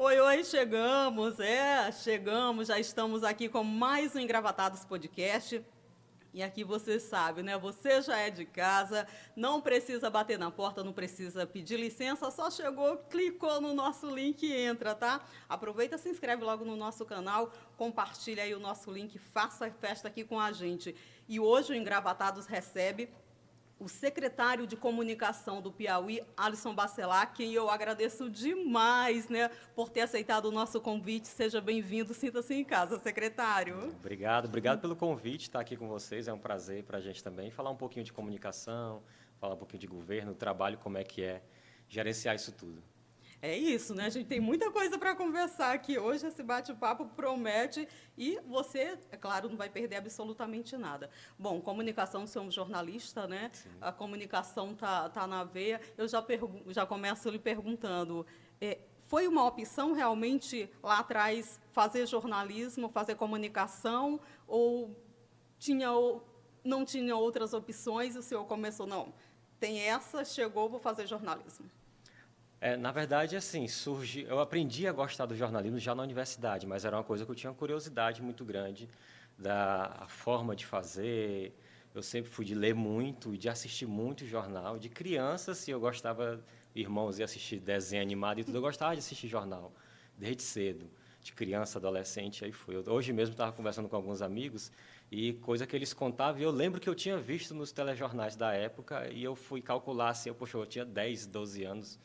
Oi, oi, chegamos, é, chegamos, já estamos aqui com mais um Engravatados Podcast. E aqui você sabe, né? Você já é de casa, não precisa bater na porta, não precisa pedir licença, só chegou, clicou no nosso link e entra, tá? Aproveita, se inscreve logo no nosso canal, compartilha aí o nosso link, faça festa aqui com a gente. E hoje o Engravatados recebe o secretário de comunicação do Piauí, Alisson Bacelar, quem eu agradeço demais né, por ter aceitado o nosso convite. Seja bem-vindo, sinta-se em casa, secretário. Obrigado, obrigado pelo convite, estar aqui com vocês. É um prazer para a gente também falar um pouquinho de comunicação, falar um pouquinho de governo, trabalho, como é que é gerenciar isso tudo. É isso, né? A gente tem muita coisa para conversar aqui hoje. Esse bate-papo promete e você, é claro, não vai perder absolutamente nada. Bom, comunicação, você é um jornalista, né? Sim. A comunicação tá, tá na veia. Eu já, já começo lhe perguntando. É, foi uma opção realmente lá atrás fazer jornalismo, fazer comunicação, ou tinha ou não tinha outras opções e o senhor começou, não, tem essa, chegou, vou fazer jornalismo? É, na verdade, assim, surge. Eu aprendi a gostar do jornalismo já na universidade, mas era uma coisa que eu tinha uma curiosidade muito grande da forma de fazer. Eu sempre fui de ler muito e de assistir muito jornal. De criança, assim, eu gostava, irmãos, ia assistir desenho animado e tudo. Eu gostava de assistir jornal, desde cedo, de criança, adolescente, aí. Eu, hoje mesmo estava conversando com alguns amigos e coisa que eles contavam, e eu lembro que eu tinha visto nos telejornais da época e eu fui calcular, assim, eu, poxa, eu tinha 10, 12 anos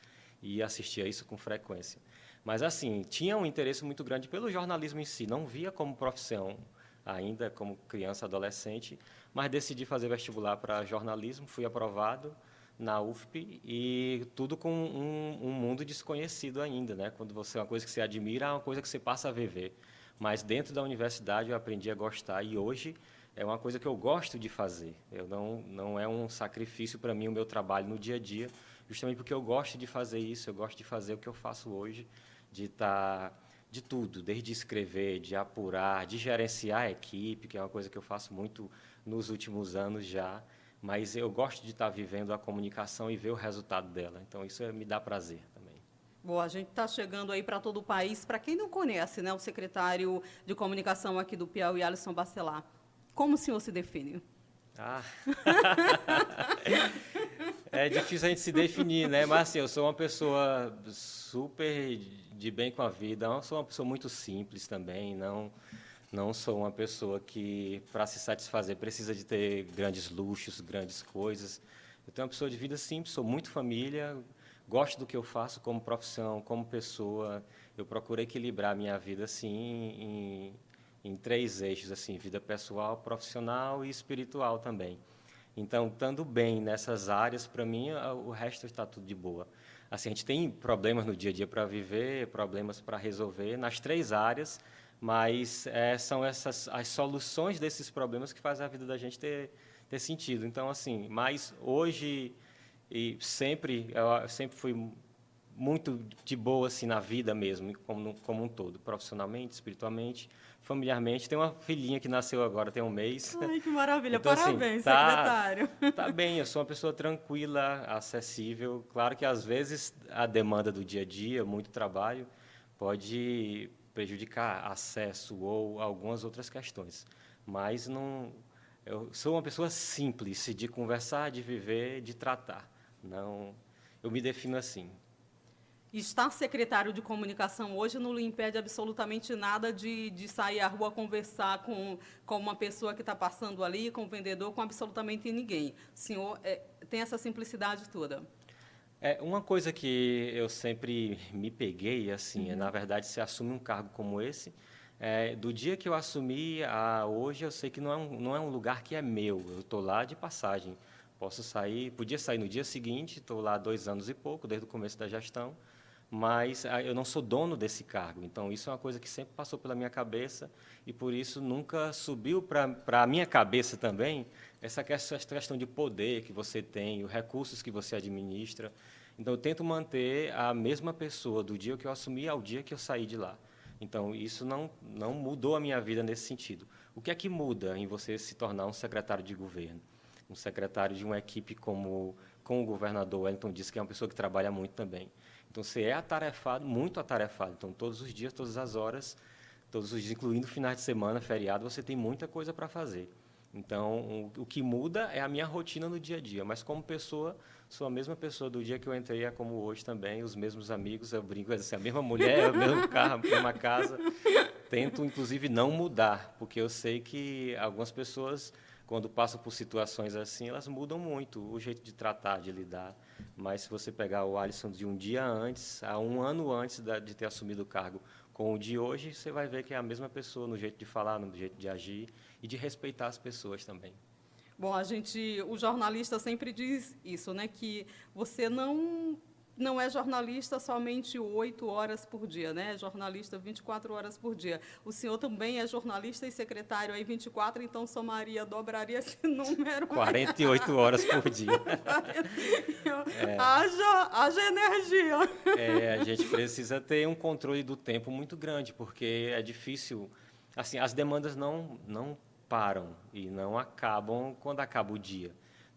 e assistia isso com frequência. Mas, assim, tinha um interesse muito grande pelo jornalismo em si, não via como profissão ainda, como criança, adolescente, mas decidi fazer vestibular para jornalismo, fui aprovado na UFP e tudo com um, um, mundo desconhecido ainda, né? Quando você uma coisa que você admira, é uma coisa que você passa a viver. Mas dentro da universidade eu aprendi a gostar e hoje é uma coisa que eu gosto de fazer. Eu não não é um sacrifício para mim o meu trabalho no dia a dia, justamente porque eu gosto de fazer isso, eu gosto de fazer o que eu faço hoje, de estar tá, de tudo, desde escrever, de apurar, de gerenciar a equipe, que é uma coisa que eu faço muito nos últimos anos já, mas eu gosto de estar tá vivendo a comunicação e ver o resultado dela. Então isso me dá prazer também. Bom, a gente está chegando aí para todo o país. Para quem não conhece, né, o secretário de comunicação aqui do Piauí, Alisson Bacelar, como o senhor se define? Ah. é difícil a gente se definir, né? Mas assim, eu sou uma pessoa super de bem com a vida. Eu sou uma pessoa muito simples também. Não, não sou uma pessoa que, para se satisfazer, precisa de ter grandes luxos, grandes coisas. Eu tenho uma pessoa de vida simples. Sou muito família. Gosto do que eu faço como profissão, como pessoa. Eu procuro equilibrar a minha vida assim em, em três eixos, assim, vida pessoal, profissional e espiritual também. Então, estando bem nessas áreas, para mim, o resto está tudo de boa. Assim, a gente tem problemas no dia a dia para viver, problemas para resolver nas três áreas, mas é, são essas as soluções desses problemas que fazem a vida da gente ter, ter sentido. Então, assim, mas hoje e sempre eu sempre fui muito de boa assim na vida mesmo, como, como um todo, profissionalmente, espiritualmente, familiarmente. Tem uma filhinha que nasceu agora, tem um mês. Ai, que maravilha! Então, assim, Parabéns, assim, tá, secretário. Tá bem, eu sou uma pessoa tranquila, acessível. Claro que às vezes a demanda do dia a dia, muito trabalho, pode prejudicar acesso ou algumas outras questões. Mas não, eu sou uma pessoa simples de conversar, de viver, de tratar. Não, eu me defino assim estar secretário de comunicação hoje não lhe impede absolutamente nada de, de sair à rua conversar com, com uma pessoa que está passando ali, com o um vendedor, com absolutamente ninguém. O senhor é, tem essa simplicidade toda. É uma coisa que eu sempre me peguei assim, uhum. é na verdade se assume um cargo como esse, é, do dia que eu assumi a hoje eu sei que não é um, não é um lugar que é meu, eu estou lá de passagem. Posso sair, podia sair no dia seguinte, estou lá dois anos e pouco desde o começo da gestão mas ah, eu não sou dono desse cargo. Então, isso é uma coisa que sempre passou pela minha cabeça e, por isso, nunca subiu para a minha cabeça também essa questão de poder que você tem, os recursos que você administra. Então, eu tento manter a mesma pessoa do dia que eu assumi ao dia que eu saí de lá. Então, isso não, não mudou a minha vida nesse sentido. O que é que muda em você se tornar um secretário de governo? Um secretário de uma equipe como, como o governador Wellington disse, que é uma pessoa que trabalha muito também. Então, você é atarefado, muito atarefado. Então, todos os dias, todas as horas, todos os dias, incluindo finais de semana, feriado, você tem muita coisa para fazer. Então, o, o, que muda é a minha rotina no dia a dia. Mas, como pessoa, sou a mesma pessoa do dia que eu entrei, é como hoje também, os mesmos amigos, eu brinco assim, a mesma mulher, o mesmo carro, a mesma casa. Tento, inclusive, não mudar, porque eu sei que algumas pessoas, quando passam por situações assim, elas mudam muito o jeito de tratar, de lidar. Mas, se você pegar o Alisson de um dia antes, há um ano antes de ter assumido o cargo, com o de hoje, você vai ver que é a mesma pessoa no jeito de falar, no jeito de agir e de respeitar as pessoas também. Bom, a gente, o jornalista sempre diz isso, né, que você não não é jornalista somente oito horas por dia, né? É jornalista 24 horas por dia. O senhor também é jornalista e secretário aí 24, então somaria, dobraria esse número. 48 horas por dia. é. haja, haja energia. É, a gente precisa ter um controle do tempo muito grande, porque é difícil. Assim, as demandas não, não param e não acabam quando acaba o dia.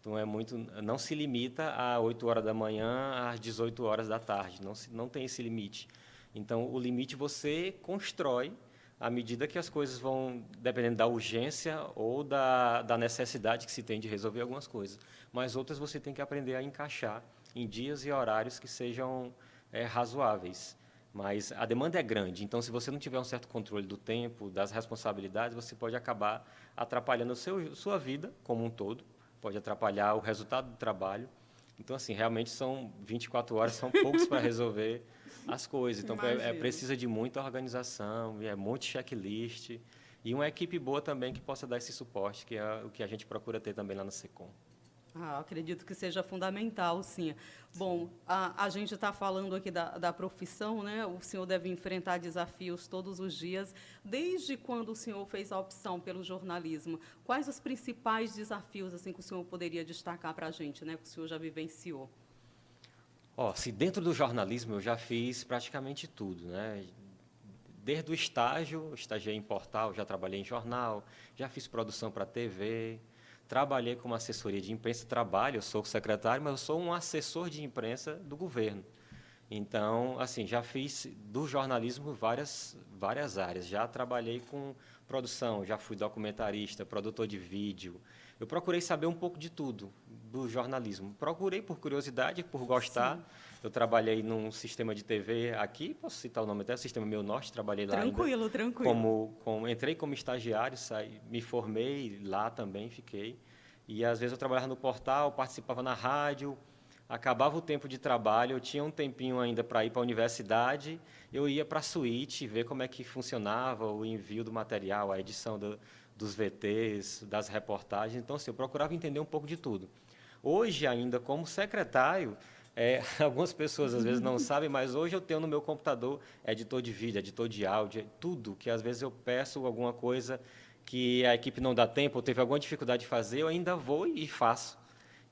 Então é muito, não se limita a 8 horas da manhã às 18 horas da tarde, não se, não tem esse limite. Então o limite você constrói à medida que as coisas vão, dependendo da urgência ou da, da necessidade que se tem de resolver algumas coisas. Mas outras você tem que aprender a encaixar em dias e horários que sejam é, razoáveis. Mas a demanda é grande, então se você não tiver um certo controle do tempo, das responsabilidades, você pode acabar atrapalhando seu, sua vida como um todo, pode atrapalhar o resultado do trabalho. Então, assim, realmente são 24 horas, são poucos para resolver as coisas. Então, é, é, precisa de muita organização, é muito checklist e uma equipe boa também que possa dar esse suporte, que é o que a gente procura ter também lá na SECOM. Ah, acredito que seja fundamental, sim. Bom, a, a gente está falando aqui da, da profissão, né? O senhor deve enfrentar desafios todos os dias. Desde quando o senhor fez a opção pelo jornalismo, quais os principais desafios assim que o senhor poderia destacar para a gente, né? Que o senhor já vivenciou? Ó, oh, se dentro do jornalismo eu já fiz praticamente tudo, né? Desde o estágio, estagiei em portal, já trabalhei em jornal, já fiz produção para TV, Trabalhei como assessoria de imprensa, trabalho, eu sou secretário, mas eu sou um assessor de imprensa do governo. Então, assim, já fiz do jornalismo várias, várias áreas. Já trabalhei com produção, já fui documentarista, produtor de vídeo. Eu procurei saber um pouco de tudo do jornalismo. Procurei por curiosidade, por gostar. Sim. Eu trabalhei num sistema de TV aqui, posso citar o nome até, o Sistema Meu Norte, trabalhei lá. Tranquilo, ainda, tranquilo. Como, como, entrei como estagiário, saí, me formei lá também, fiquei. E às vezes eu trabalhava no portal, participava na rádio, acabava o tempo de trabalho, eu tinha um tempinho ainda para ir para a universidade, eu ia para a suíte ver como é que funcionava o envio do material, a edição do, dos VTs, das reportagens. Então, assim, eu procurava entender um pouco de tudo. Hoje, ainda como secretário, é, algumas pessoas às vezes não sabem, mas hoje eu tenho no meu computador editor de vídeo, editor de áudio, tudo que às vezes eu peço alguma coisa que a equipe não dá tempo ou teve alguma dificuldade de fazer, eu ainda vou e faço.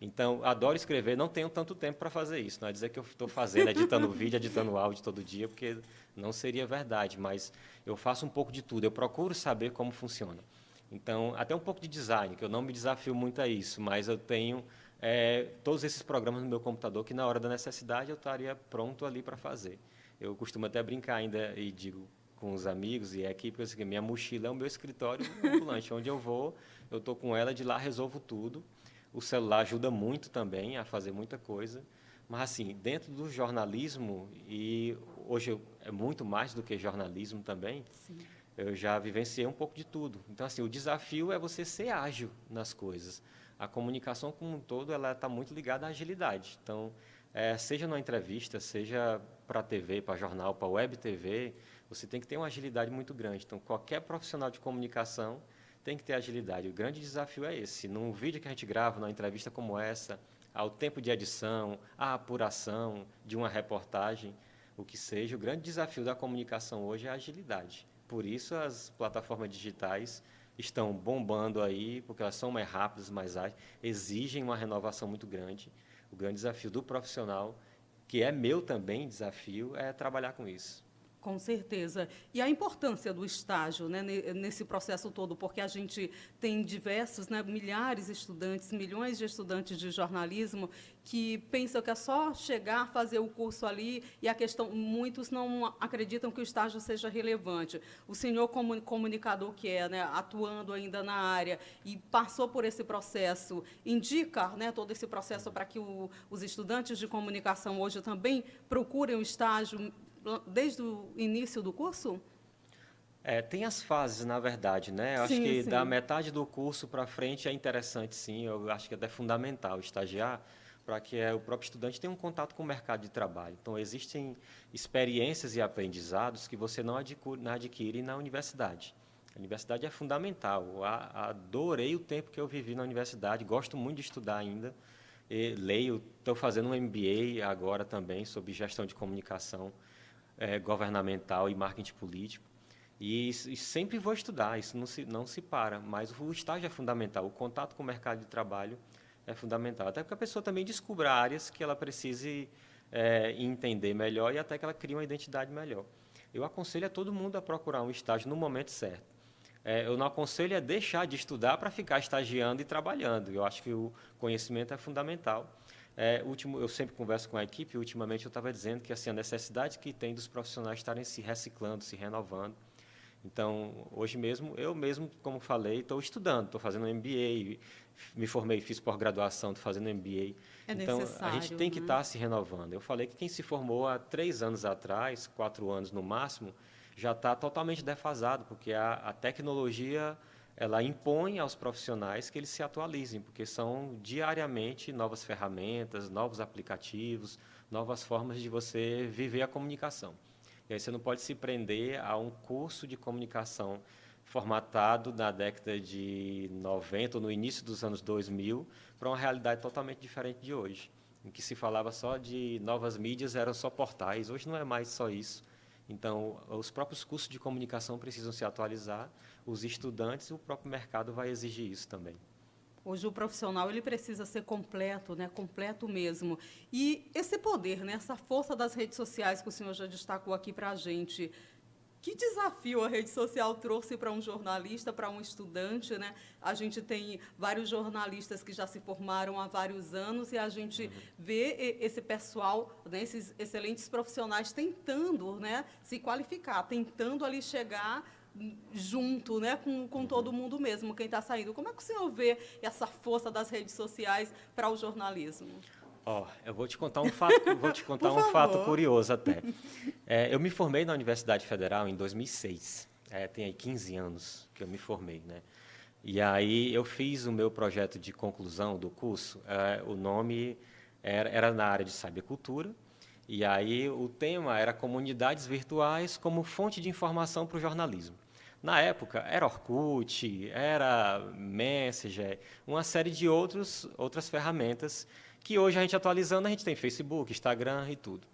Então, adoro escrever, não tenho tanto tempo para fazer isso. Não é dizer que eu estou fazendo, editando vídeo, editando áudio todo dia, porque não seria verdade, mas eu faço um pouco de tudo, eu procuro saber como funciona. Então, até um pouco de design, que eu não me desafio muito a isso, mas eu tenho é, todos esses programas no meu computador que na hora da necessidade eu estaria pronto ali para fazer. Eu costumo até brincar ainda e digo com os amigos e a equipe assim, minha mochila é o meu escritório ambulante, onde eu vou, eu estou com ela, de lá resolvo tudo. O celular ajuda muito também a fazer muita coisa. Mas, assim, dentro do jornalismo, e hoje é muito mais do que jornalismo também, Sim. eu já vivenciei um pouco de tudo. Então, assim, o desafio é você ser ágil nas coisas a comunicação como um todo ela está muito ligada à agilidade. Então, é, seja numa entrevista, seja para TV, para jornal, para web TV, você tem que ter uma agilidade muito grande. Então, qualquer profissional de comunicação tem que ter agilidade. O grande desafio é esse. Num vídeo que a gente grava, numa entrevista como essa, ao tempo de edição, à apuração de uma reportagem, o que seja, o grande desafio da comunicação hoje é a agilidade. Por isso, as plataformas digitais estão bombando aí, porque elas são mais rápidas, mais ágeis, exigem uma renovação muito grande. O grande desafio do profissional, que é meu também desafio, é trabalhar com isso. Com certeza. E a importância do estágio né, nesse processo todo, porque a gente tem diversos, né, milhares de estudantes, milhões de estudantes de jornalismo que pensam que é só chegar, fazer o curso ali e a questão, muitos não acreditam que o estágio seja relevante. O senhor como comunicador que é, né, atuando ainda na área e passou por esse processo, indica, né, todo esse processo para que o, os estudantes de comunicação hoje também procurem o estágio desde o início do curso? É, tem as fases, na verdade, né? Eu acho que sim. da metade do curso para frente é interessante, sim. Eu acho que é fundamental estagiar para que é, o próprio estudante tenha um contato com o mercado de trabalho. Então, existem experiências e aprendizados que você não adquire, não adquire na universidade. A universidade é fundamental. Eu adorei o tempo que eu vivi na universidade, gosto muito de estudar ainda. E leio, estou fazendo um MBA agora também sobre gestão de comunicação é, governamental e marketing político. E, e, sempre vou estudar, isso não se, não se para, mas o estágio é fundamental, o contato com o mercado de trabalho é fundamental, até porque a pessoa também descubra áreas que ela precise é, entender melhor e até que ela crie uma identidade melhor. Eu aconselho a todo mundo a procurar um estágio no momento certo. É, eu não aconselho a deixar de estudar para ficar estagiando e trabalhando. Eu acho que o conhecimento é fundamental. É, último, eu sempre converso com a equipe, ultimamente eu estava dizendo que assim, a necessidade que tem dos profissionais estarem se reciclando, se renovando. Então, hoje mesmo, eu mesmo, como falei, estou estudando, estou fazendo MBA, me formei, fiz pós-graduação, estou fazendo MBA. É então, a gente tem que estar né? tá se renovando. Eu falei que quem se formou há três anos atrás, quatro anos no máximo, já está totalmente defasado, porque a, a tecnologia ela impõe aos profissionais que eles se atualizem, porque são diariamente novas ferramentas, novos aplicativos, novas formas de você viver a comunicação. E aí você não pode se prender a um curso de comunicação formatado na década de 90 ou no início dos anos 2000 para uma realidade totalmente diferente de hoje, em que se falava só de novas mídias, eram só portais. Hoje não é mais só isso. Então, os próprios cursos de comunicação precisam se atualizar, os estudantes e o próprio mercado vai exigir isso também. Hoje o profissional ele precisa ser completo, né? completo mesmo. E esse poder, né? essa força das redes sociais que o senhor já destacou aqui para a gente, que desafio a rede social trouxe para um jornalista, para um estudante, né? A gente tem vários jornalistas que já se formaram há vários anos e a gente uhum. vê esse pessoal, né, esses excelentes profissionais tentando, né, se qualificar, tentando ali chegar junto, né, com, com todo mundo mesmo, quem está saindo. Como é que o senhor vê essa força das redes sociais para o jornalismo? Ó, oh, eu vou te contar um fato, vou te contar um fato curioso até. É, eu me formei na Universidade Federal em 2006. É, tem aí 15 anos que eu me formei, né? E aí eu fiz o meu projeto de conclusão do curso. É, o nome era, era na área de cybercultura. E aí o tema era comunidades virtuais como fonte de informação para o jornalismo. Na época, era Orkut, era Messenger, uma série de outros, outras ferramentas que hoje a gente atualizando, a gente tem Facebook, Instagram e tudo.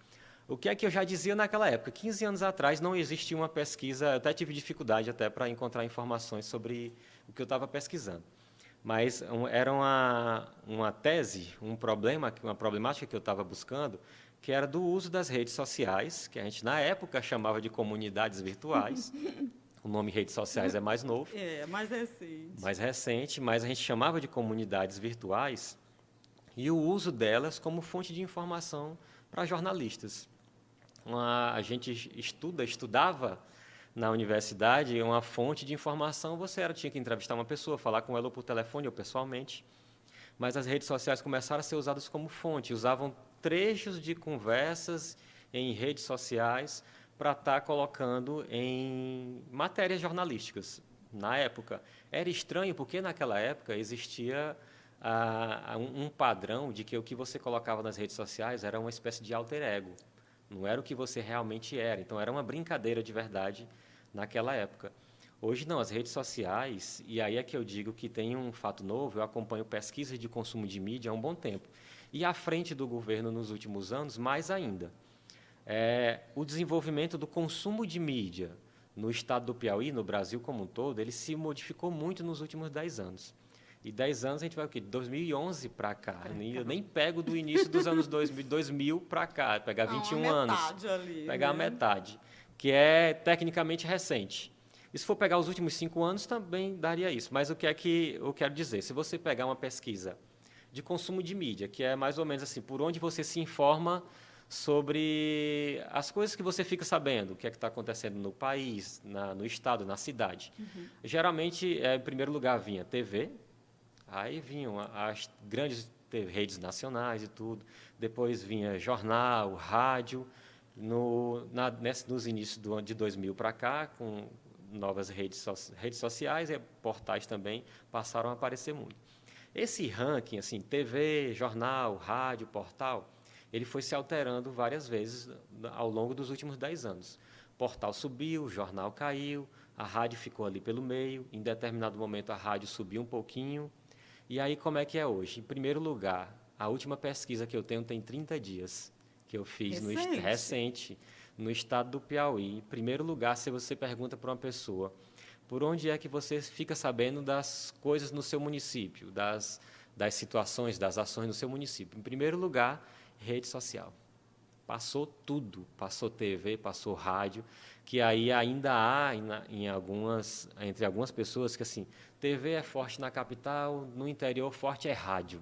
O que é que eu já dizia naquela época? 15 anos atrás não existia uma pesquisa, até tive dificuldade até para encontrar informações sobre o que eu estava pesquisando. Mas um, era uma, uma tese, um problema, uma problemática que eu estava buscando, que era do uso das redes sociais, que a gente na época chamava de comunidades virtuais. o nome redes sociais é mais novo. É, mais recente. Mais recente, mas a gente chamava de comunidades virtuais e o uso delas como fonte de informação para jornalistas. Uma, a gente estuda, estudava na universidade uma fonte de informação, você era, tinha que entrevistar uma pessoa, falar com ela por telefone ou pessoalmente. Mas as redes sociais começaram a ser usadas como fonte, usavam trechos de conversas em redes sociais para estar tá colocando em matérias jornalísticas. Na época, era estranho porque naquela época existia a, a um, um, padrão de que o que você colocava nas redes sociais era uma espécie de alter ego, não era o que você realmente era. Então era uma brincadeira de verdade naquela época. Hoje não, as redes sociais, e aí é que eu digo que tem um fato novo, eu acompanho pesquisas de consumo de mídia há um bom tempo. E à frente do governo nos últimos anos, mais ainda. É, o desenvolvimento do consumo de mídia no estado do Piauí, no Brasil como um todo, ele se modificou muito nos últimos dez anos. E 10 anos a gente vai o quê? De 2011 para cá. Eu nem, eu nem pego do início dos anos 2000, 2000 para cá, pegar Não, 21 anos. Ali, pegar né? a metade. que é tecnicamente recente. E se for pegar os últimos cinco anos, também daria isso. Mas o que é que eu quero dizer? Se você pegar uma pesquisa de consumo de mídia, que é mais ou menos assim, por onde você se informa sobre as coisas que você fica sabendo, o que é que está acontecendo no país, na, no estado, na cidade. Uhum. Geralmente, é, em primeiro lugar, vinha TV, aí vinham as grandes redes nacionais e tudo, depois vinha jornal, rádio, no, na, nesse, nos inícios do, de 2000 para cá, com novas redes, so, redes sociais e portais também passaram a aparecer muito. Esse ranking, assim, TV, jornal, rádio, portal, ele foi se alterando várias vezes ao longo dos últimos dez anos. Portal subiu, jornal caiu, a rádio ficou ali pelo meio, em determinado momento a rádio subiu um pouquinho. E aí como é que é hoje? Em primeiro lugar, a última pesquisa que eu tenho tem 30 dias, que eu fiz recente. no recente, no estado do Piauí. Em primeiro lugar, se você pergunta para uma pessoa, por onde é que você fica sabendo das coisas no seu município, das, das situações, das ações no seu município? Em primeiro lugar, rede social. Passou tudo, passou TV, passou rádio, que aí ainda há em, algumas, entre algumas pessoas que assim, TV é forte na capital, no interior forte é rádio.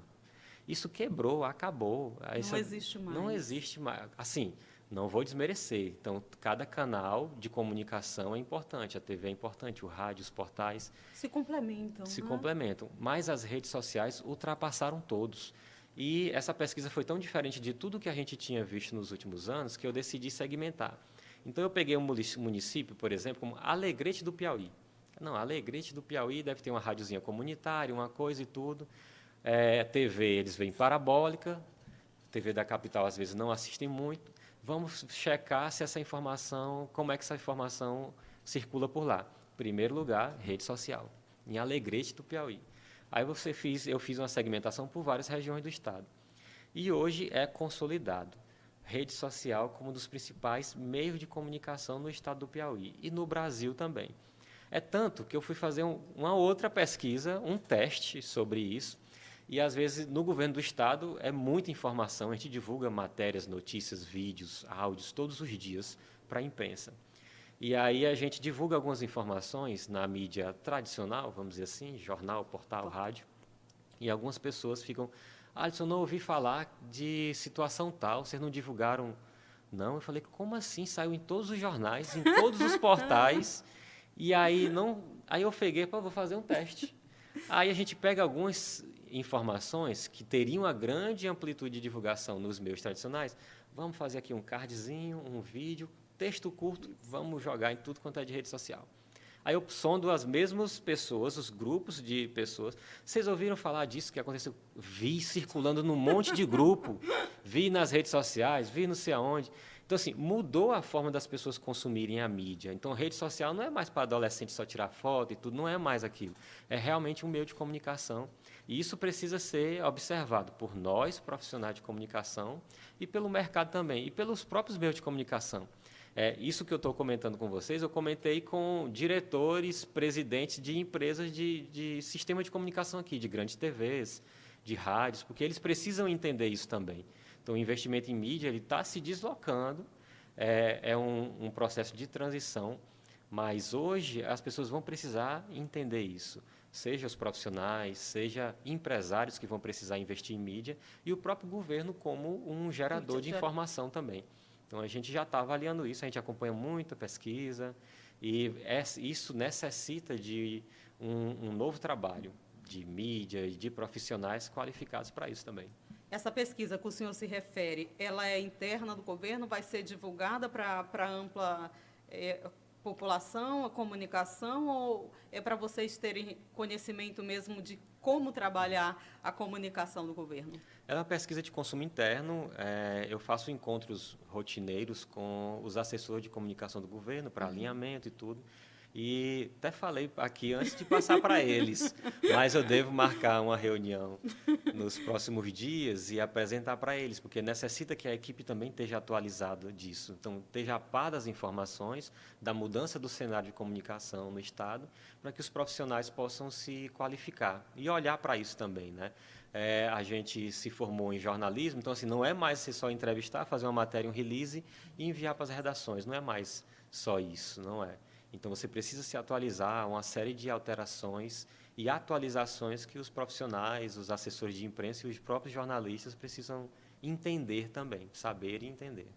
Isso quebrou, acabou. Não existe mais. Não existe mais. Assim, não vou desmerecer. Então, cada canal de comunicação é importante. A TV é importante, o rádio, os portais. Se complementam. Se né? complementam. Mas as redes sociais ultrapassaram todos. E essa pesquisa foi tão diferente de tudo que a gente tinha visto nos últimos anos que eu decidi segmentar. Então, eu peguei um município, por exemplo, como Alegrete do Piauí. Não, Alegrete do Piauí deve ter uma rádiozinha comunitária, uma coisa e tudo. É, TV, eles vêm parabólica. TV da capital, às vezes, não assistem muito. Vamos checar se essa informação, como é que essa informação circula por lá. Primeiro lugar, rede social, em Alegrete do Piauí. Aí você fiz, eu fiz uma segmentação por várias regiões do estado. E hoje é consolidado rede social como um dos principais meios de comunicação no estado do Piauí e no Brasil também. É tanto que eu fui fazer um, uma outra pesquisa, um teste sobre isso, e às vezes no governo do estado é muita informação, a gente divulga matérias, notícias, vídeos, áudios todos os dias para a imprensa. E aí a gente divulga algumas informações na mídia tradicional, vamos dizer assim, jornal, portal, rádio. E algumas pessoas ficam, Alisson, não ouvi falar de situação tal, vocês não divulgaram. Não, eu falei, como assim? Saiu em todos os jornais, em todos os portais. E aí não, aí eu peguei, para vou fazer um teste. Aí a gente pega algumas informações que teriam a grande amplitude de divulgação nos meios tradicionais. Vamos fazer aqui um cardzinho, um vídeo, texto curto, vamos jogar em tudo quanto é de rede social. Aí eu sondo as mesmas pessoas, os grupos de pessoas. Vocês ouviram falar disso que aconteceu? Vi circulando num monte de grupo, vi nas redes sociais, vi não sei aonde. Então, assim, mudou a forma das pessoas consumirem a mídia. Então, rede social não é mais para adolescente só tirar foto e tudo, não é mais aquilo. É realmente um meio de comunicação. E isso precisa ser observado por nós, profissionais de comunicação, e pelo mercado também, e pelos próprios meios de comunicação. É, isso que eu estou comentando com vocês, eu comentei com diretores, presidentes de empresas de, de sistema de comunicação aqui, de grandes TVs, de rádios, porque eles precisam entender isso também. Então, o investimento em mídia está se deslocando, é, é um, um processo de transição, mas hoje as pessoas vão precisar entender isso seja os profissionais, seja empresários que vão precisar investir em mídia e o próprio governo como um gerador de informação também. Então, a gente já está avaliando isso, a gente acompanha muita pesquisa e isso necessita de um, um novo trabalho de mídia e de profissionais qualificados para isso também. Essa pesquisa que o senhor se refere, ela é interna do governo, vai ser divulgada para ampla é, população, a comunicação, ou é para vocês terem conhecimento mesmo de como trabalhar a comunicação do governo? É uma pesquisa de consumo interno. É, eu faço encontros rotineiros com os assessores de comunicação do governo para uhum. alinhamento e tudo. E até falei aqui antes de passar para eles, mas eu devo marcar uma reunião nos próximos dias e apresentar para eles, porque necessita que a equipe também esteja atualizada disso. Então, esteja a par das informações, da mudança do cenário de comunicação no Estado, para que os profissionais possam se qualificar e olhar para isso também. Né? É, a gente se formou em jornalismo, então assim, não é mais você só entrevistar, fazer uma matéria, um release e enviar para as redações, não é mais só isso, não é. Então você precisa se atualizar uma série de alterações e atualizações que os profissionais, os assessores de imprensa e os próprios jornalistas precisam entender também, saber e entender.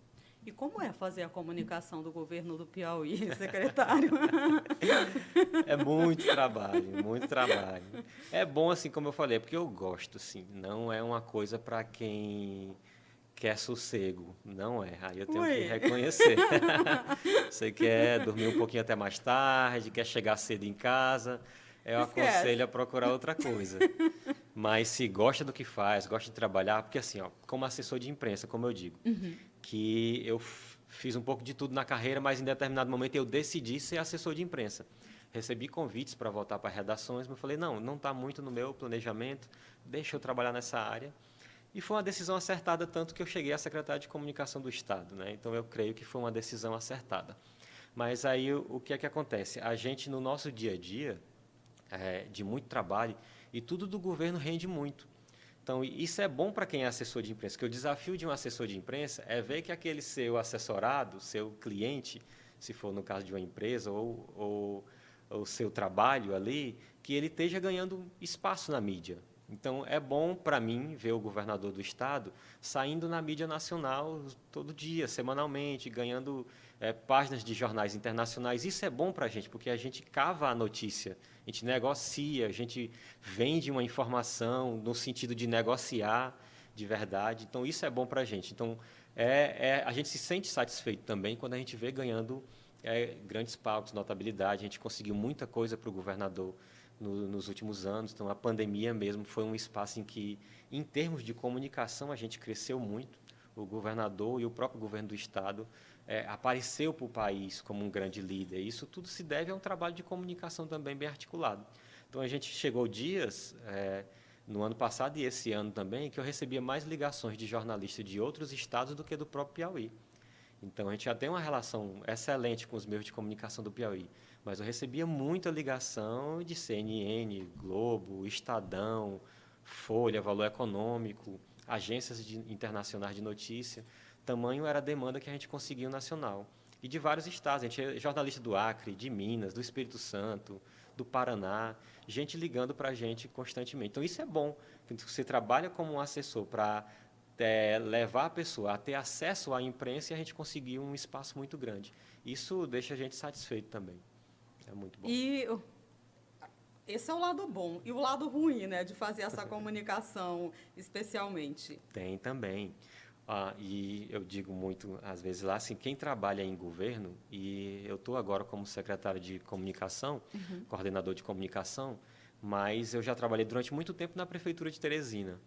E como é fazer a comunicação do governo do Piauí, secretário? é muito trabalho, muito trabalho. É bom, assim, como eu falei, porque eu gosto, assim. Não é uma coisa para quem quer sossego. Não é. Aí eu tenho Ui. que reconhecer. Você quer dormir um pouquinho até mais tarde, quer chegar cedo em casa. Eu Esquece. aconselho a procurar outra coisa. Mas se gosta do que faz, gosta de trabalhar, porque assim, ó, como assessor de imprensa, como eu digo, uhum. que eu fiz um pouco de tudo na carreira, mas em determinado momento eu decidi ser assessor de imprensa. Recebi convites para voltar para redações, mas eu falei, não, não está muito no meu planejamento, deixa eu trabalhar nessa área. E foi uma decisão acertada, tanto que eu cheguei a secretário de comunicação do Estado. Né? Então, eu creio que foi uma decisão acertada. Mas aí, o, o que é que acontece? A gente, no nosso dia a dia, é, de muito trabalho, e tudo do governo rende muito. Então, isso é bom para quem é assessor de imprensa, que o desafio de um assessor de imprensa é ver que aquele seu assessorado, seu cliente, se for no caso de uma empresa, ou o seu trabalho ali, que ele esteja ganhando espaço na mídia. Então, é bom para mim ver o governador do estado saindo na mídia nacional todo dia, semanalmente, ganhando é, páginas de jornais internacionais. Isso é bom para a gente, porque a gente cava a notícia, a gente negocia, a gente vende uma informação no sentido de negociar de verdade. Então, isso é bom para a gente. Então, é, é, a gente se sente satisfeito também quando a gente vê ganhando é, grandes palcos, notabilidade. A gente conseguiu muita coisa para o governador no, nos últimos anos. Então, a pandemia mesmo foi um espaço em que, em termos de comunicação, a gente cresceu muito. O governador e o próprio governo do Estado é, apareceu para o país como um grande líder. Isso tudo se deve a um trabalho de comunicação também bem articulado. Então, a gente chegou dias, é, no ano passado e esse ano também, que eu recebia mais ligações de jornalistas de outros estados do que do próprio Piauí. Então, a gente já tem uma relação excelente com os meios de comunicação do Piauí. Mas eu recebia muita ligação de CNN, Globo, Estadão, Folha, Valor Econômico, agências de, internacionais de notícia. Tamanho era a demanda que a gente conseguiu nacional. E de vários estados. A gente é jornalista do Acre, de Minas, do Espírito Santo, do Paraná, gente ligando para a gente constantemente. Então, isso é bom. Você trabalha como um assessor para é, levar a pessoa a ter acesso à imprensa e a gente conseguir um espaço muito grande. Isso deixa a gente satisfeito também. É muito bom. E esse é o lado bom. E o lado ruim, né, de fazer essa comunicação, especialmente? Tem também. Ah, e eu digo muito, às vezes, lá, assim, quem trabalha em governo, e eu estou agora como secretário de comunicação, uhum. coordenador de comunicação, mas eu já trabalhei durante muito tempo na prefeitura de Teresina.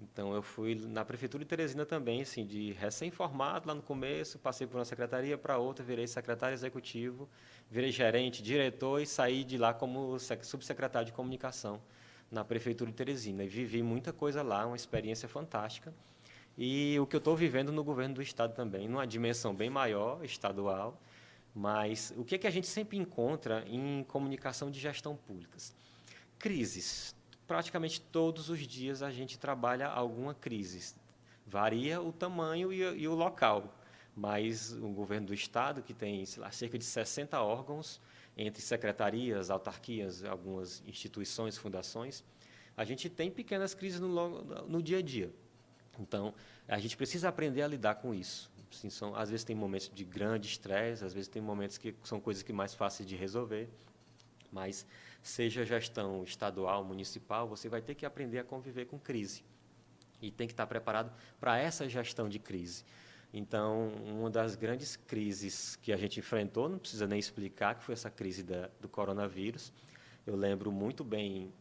Então, eu fui na prefeitura de Teresina também, assim, de recém-formado lá no começo, passei por uma secretaria para outra, virei secretário executivo, virei gerente, diretor e saí de lá como subsecretário de comunicação na prefeitura de Teresina. E vivi muita coisa lá, uma experiência fantástica. E o que eu estou vivendo no governo do estado também, numa dimensão bem maior, estadual, mas o que, é que a gente sempre encontra em comunicação de gestão públicas? Crises praticamente todos os dias a gente trabalha alguma crise. Varia o tamanho e, e o local, mas o governo do Estado, que tem lá, cerca de 60 órgãos, entre secretarias, autarquias, algumas instituições, fundações, a gente tem pequenas crises no, no dia a dia. Então, a gente precisa aprender a lidar com isso. Assim, são, às vezes tem momentos de grande estresse, às vezes tem momentos que são coisas que mais fáceis de resolver, mas seja gestão estadual, municipal, você vai ter que aprender a conviver com crise. E tem que estar preparado para essa gestão de crise. Então, uma das grandes crises que a gente enfrentou, não precisa nem explicar, que foi essa crise da, do coronavírus. Eu lembro muito bem,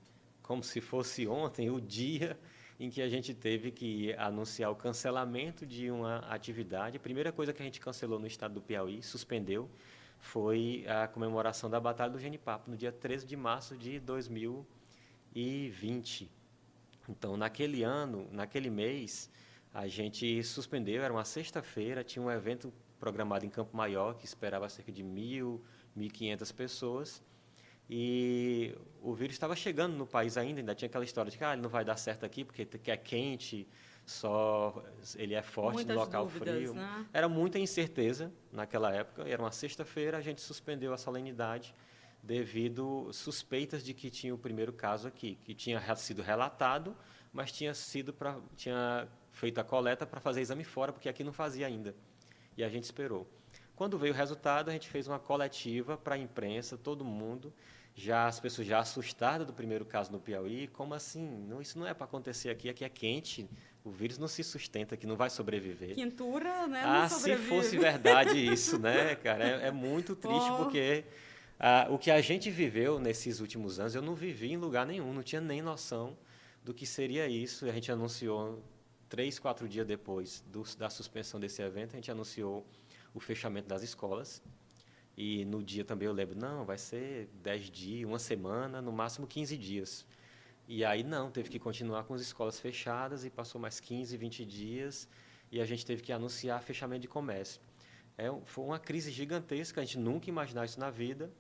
como se fosse ontem, o dia em que a gente teve que anunciar o cancelamento de uma atividade. A primeira coisa que a gente cancelou no estado do Piauí, suspendeu, foi a comemoração da Batalha do Genipapo, no dia 13 de março de 2020. Então, naquele ano, naquele mês, a gente suspendeu, era uma sexta-feira, tinha um evento programado em Campo Maior, que esperava cerca de mil, mil quinhentas pessoas, e o vírus estava chegando no país ainda, ainda tinha aquela história de que ah, não vai dar certo aqui porque é quente, só ele é forte Muitas no local dúvidas, frio. Né? Era muita incerteza naquela época. Era uma sexta-feira, a gente suspendeu a solenidade devido suspeitas de que tinha o primeiro caso aqui, que tinha sido relatado, mas tinha sido para tinha feito a coleta para fazer exame fora, porque aqui não fazia ainda. E a gente esperou. Quando veio o resultado, a gente fez uma coletiva para a imprensa, todo mundo, já as pessoas já assustadas do primeiro caso no Piauí, como assim? Não, isso não é para acontecer aqui, aqui é quente, o vírus não se sustenta, que não vai sobreviver. Quintura, né? ah, se fosse verdade isso, né, cara? É, é muito triste oh. porque ah, o que a gente viveu nesses últimos anos, eu não vivi em lugar nenhum, não tinha nem noção do que seria isso. A gente anunciou três, quatro dias depois do, da suspensão desse evento, a gente anunciou o fechamento das escolas. E no dia também eu lembro, não, vai ser 10 dias, uma semana, no máximo 15 dias. E aí não, teve que continuar com as escolas fechadas e passou mais 15, 20 dias e a gente teve que anunciar fechamento de comércio. É, foi uma crise gigantesca, a gente nunca imaginou isso na vida.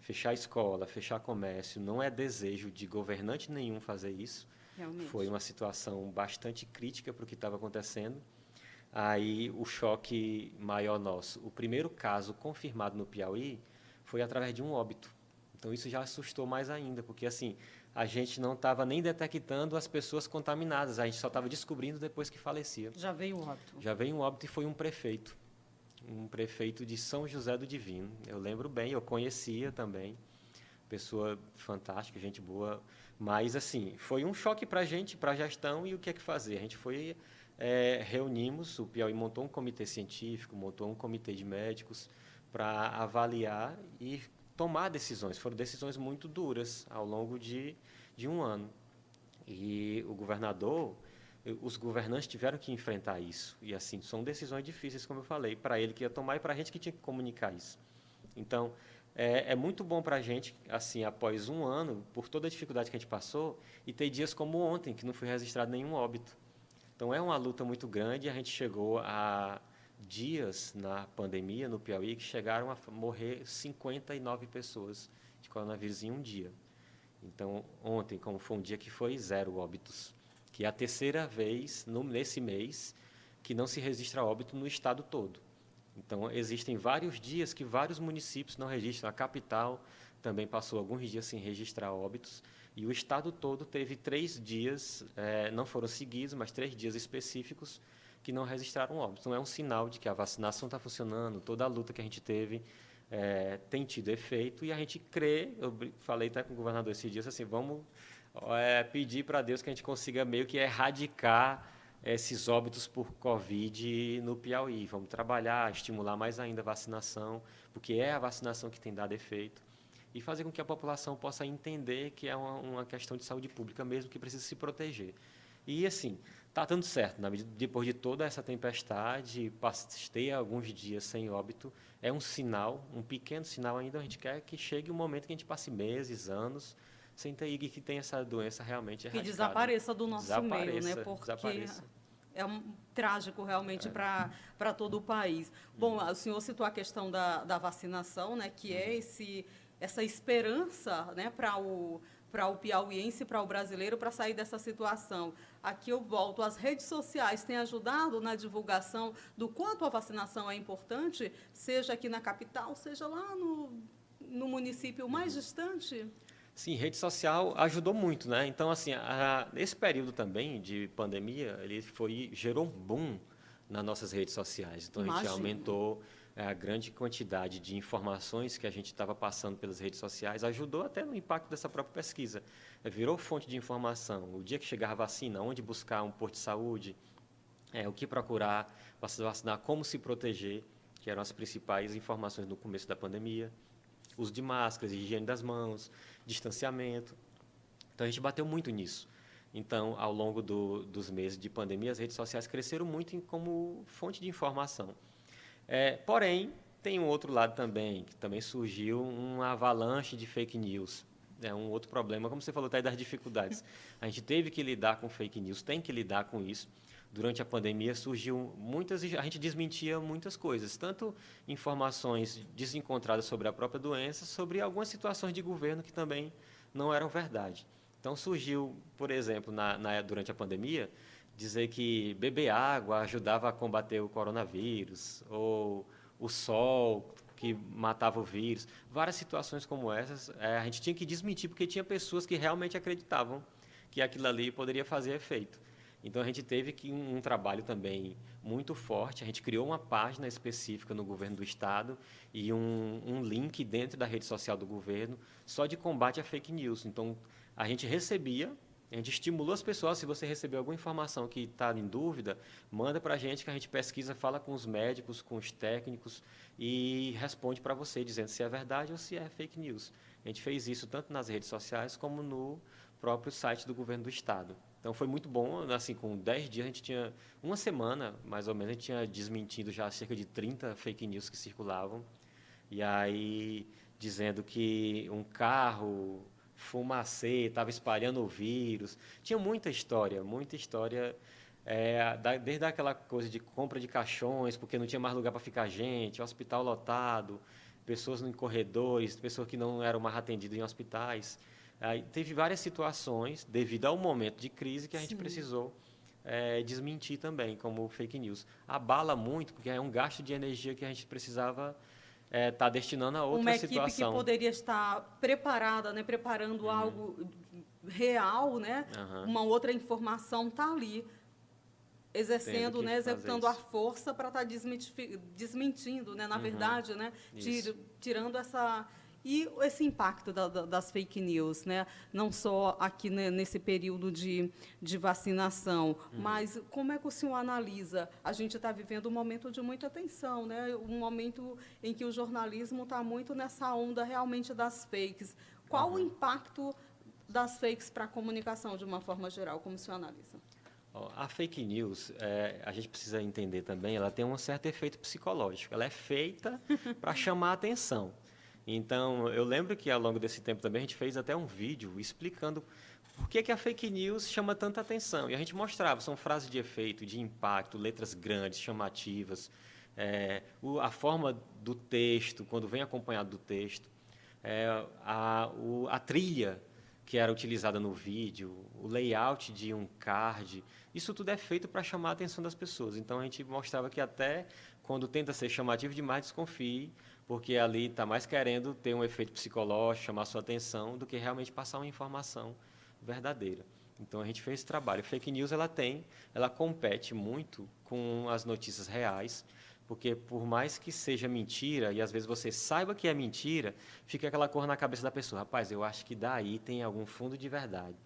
Fechar escola, fechar comércio, não é desejo de governante nenhum fazer isso. Realmente. Foi uma situação bastante crítica para o que estava acontecendo. Aí o choque maior nosso. O primeiro caso confirmado no Piauí foi através de um óbito. Então isso já assustou mais ainda, porque assim, a gente não estava nem detectando as pessoas contaminadas, a gente só estava descobrindo depois que falecia. Já veio um óbito. Já veio um óbito e foi um prefeito. Um prefeito de São José do Divino. Eu lembro bem, eu conhecia também. Pessoa fantástica, gente boa. Mas, assim, foi um choque para a gente, para a gestão, e o que é que fazer? A gente foi é, reunimos, o Piauí montou um comitê científico, montou um comitê de médicos para avaliar e tomar decisões. Foram decisões muito duras ao longo de, de um ano. E o governador, os governantes tiveram que enfrentar isso. E, assim, são decisões difíceis, como eu falei, para ele que ia tomar e para a gente que tinha que comunicar isso. Então, é, é muito bom para a gente, assim, após um ano, por toda a dificuldade que a gente passou, e ter dias como ontem, que não foi registrado nenhum óbito. Então é uma luta muito grande. A gente chegou a dias na pandemia no Piauí que chegaram a morrer 59 pessoas de coronavírus em um dia. Então ontem, como foi um dia que foi zero óbitos, que é a terceira vez no, nesse mês que não se registra óbito no estado todo. Então existem vários dias que vários municípios não registram. A capital também passou alguns dias sem registrar óbitos. E o estado todo teve três dias, é, não foram seguidos, mas três dias específicos que não registraram óbitos. Então é um sinal de que a vacinação está funcionando, toda a luta que a gente teve é, tem tido efeito e a gente crê, eu falei até com o governador esses dias, assim, vamos é, pedir para Deus que a gente consiga meio que erradicar esses óbitos por Covid no Piauí. Vamos trabalhar, estimular mais ainda a vacinação, porque é a vacinação que tem dado efeito e fazer com que a população possa entender que é uma, uma questão de saúde pública mesmo, que precisa se proteger. E, assim, está dando certo. Na medida, depois de toda essa tempestade, passei alguns dias sem óbito, é um sinal, um pequeno sinal ainda. A gente quer que chegue um momento que a gente passe meses, anos, sem ter e que tenha essa doença realmente Que desapareça do nosso desapareça, meio, né? Porque desapareça. é um, trágico realmente é. para todo o país. Bom, o senhor citou a questão da, da vacinação, né? Que é esse essa esperança né, para o para o piauiense, para o brasileiro, para sair dessa situação. Aqui eu volto. As redes sociais têm ajudado na divulgação do quanto a vacinação é importante, seja aqui na capital, seja lá no, no município mais distante? Sim, rede social ajudou muito, né? Então, assim, a, esse período também de pandemia, ele foi gerou um boom nas nossas redes sociais. Então, Imagina. a gente aumentou a grande quantidade de informações que a gente estava passando pelas redes sociais ajudou até no impacto dessa própria pesquisa. É, virou fonte de informação. O dia que chegar a vacina, onde buscar um posto de saúde, é, o que procurar para se vacinar, como se proteger, que eram as principais informações no começo da pandemia. Uso de máscaras, higiene das mãos, distanciamento. Então, a gente bateu muito nisso. Então, ao longo do, dos meses de pandemia, as redes sociais cresceram muito em, como fonte de informação. É, porém, tem um outro lado também, que também surgiu uma avalanche de fake news. É um outro problema, como você falou até das dificuldades. A gente teve que lidar com fake news, tem que lidar com isso. Durante a pandemia surgiu muitas, a gente desmentia muitas coisas, tanto informações desencontradas sobre a própria doença, sobre algumas situações de governo que também não eram verdade. Então surgiu, por exemplo, na, na durante a pandemia, dizer que beber água ajudava a combater o coronavírus, ou o sol que matava o vírus. Várias situações como essas, é, a gente tinha que desmentir, porque tinha pessoas que realmente acreditavam que aquilo ali poderia fazer efeito. Então a gente teve que um, um, trabalho também muito forte. A gente criou uma página específica no governo do estado e um, um, link dentro da rede social do governo só de combate a fake news. Então a gente recebia a gente estimulou as pessoas, se você receber alguma informação que está em dúvida, manda para a gente que a gente pesquisa, fala com os médicos, com os técnicos e responde para você dizendo se é verdade ou se é fake news. A gente fez isso tanto nas redes sociais como no próprio site do governo do estado. Então foi muito bom, assim, com 10 dias a gente tinha, uma semana mais ou menos, a gente tinha desmentido já cerca de 30 fake news que circulavam. E aí dizendo que um carro fumacê, estava espalhando o vírus. Tinha muita história, muita história, é, desde aquela coisa de compra de caixões, porque não tinha mais lugar para ficar gente, hospital lotado, pessoas em corredores, pessoas que não eram mais atendidas em hospitais. Aí, teve várias situações, devido ao momento de crise, que a Sim. gente precisou é, desmentir também, como fake news. Abala muito, porque é um gasto de energia que a gente precisava está é, tá destinando a outra uma situação. Uma equipe que poderia estar preparada, né, preparando uhum. algo real, né, uhum. uma outra informação está ali exercendo, né, executando a força para estar tá desmentindo, né, na uhum. verdade, né, tirando essa e esse impacto da, da, das fake news, né? não só aqui né, nesse período de, de vacinação, uhum. mas como é que o senhor analisa? A gente está vivendo um momento de muita tensão, né? um momento em que o jornalismo está muito nessa onda realmente das fakes. Qual uhum. o impacto das fakes para a comunicação de uma forma geral? Como o senhor analisa? A fake news, é, a gente precisa entender também, ela tem um certo efeito psicológico. Ela é feita para chamar a atenção. Então, eu lembro que ao longo desse tempo também a gente fez até um vídeo explicando por que, que a fake news chama tanta atenção. E a gente mostrava, são frases de efeito, de impacto, letras grandes, chamativas, é, o, a forma do texto, quando vem acompanhado do texto, é, a, o, a trilha que era utilizada no vídeo, o layout de um card, isso tudo é feito para chamar a atenção das pessoas. Então a gente mostrava que até quando tenta ser chamativo demais, desconfie, porque ali está mais querendo ter um efeito psicológico, chamar sua atenção, do que realmente passar uma informação verdadeira. Então a gente fez esse trabalho. Fake news ela tem, ela compete muito com as notícias reais, porque por mais que seja mentira e às vezes você saiba que é mentira, fica aquela cor na cabeça da pessoa. Rapaz, eu acho que daí tem algum fundo de verdade.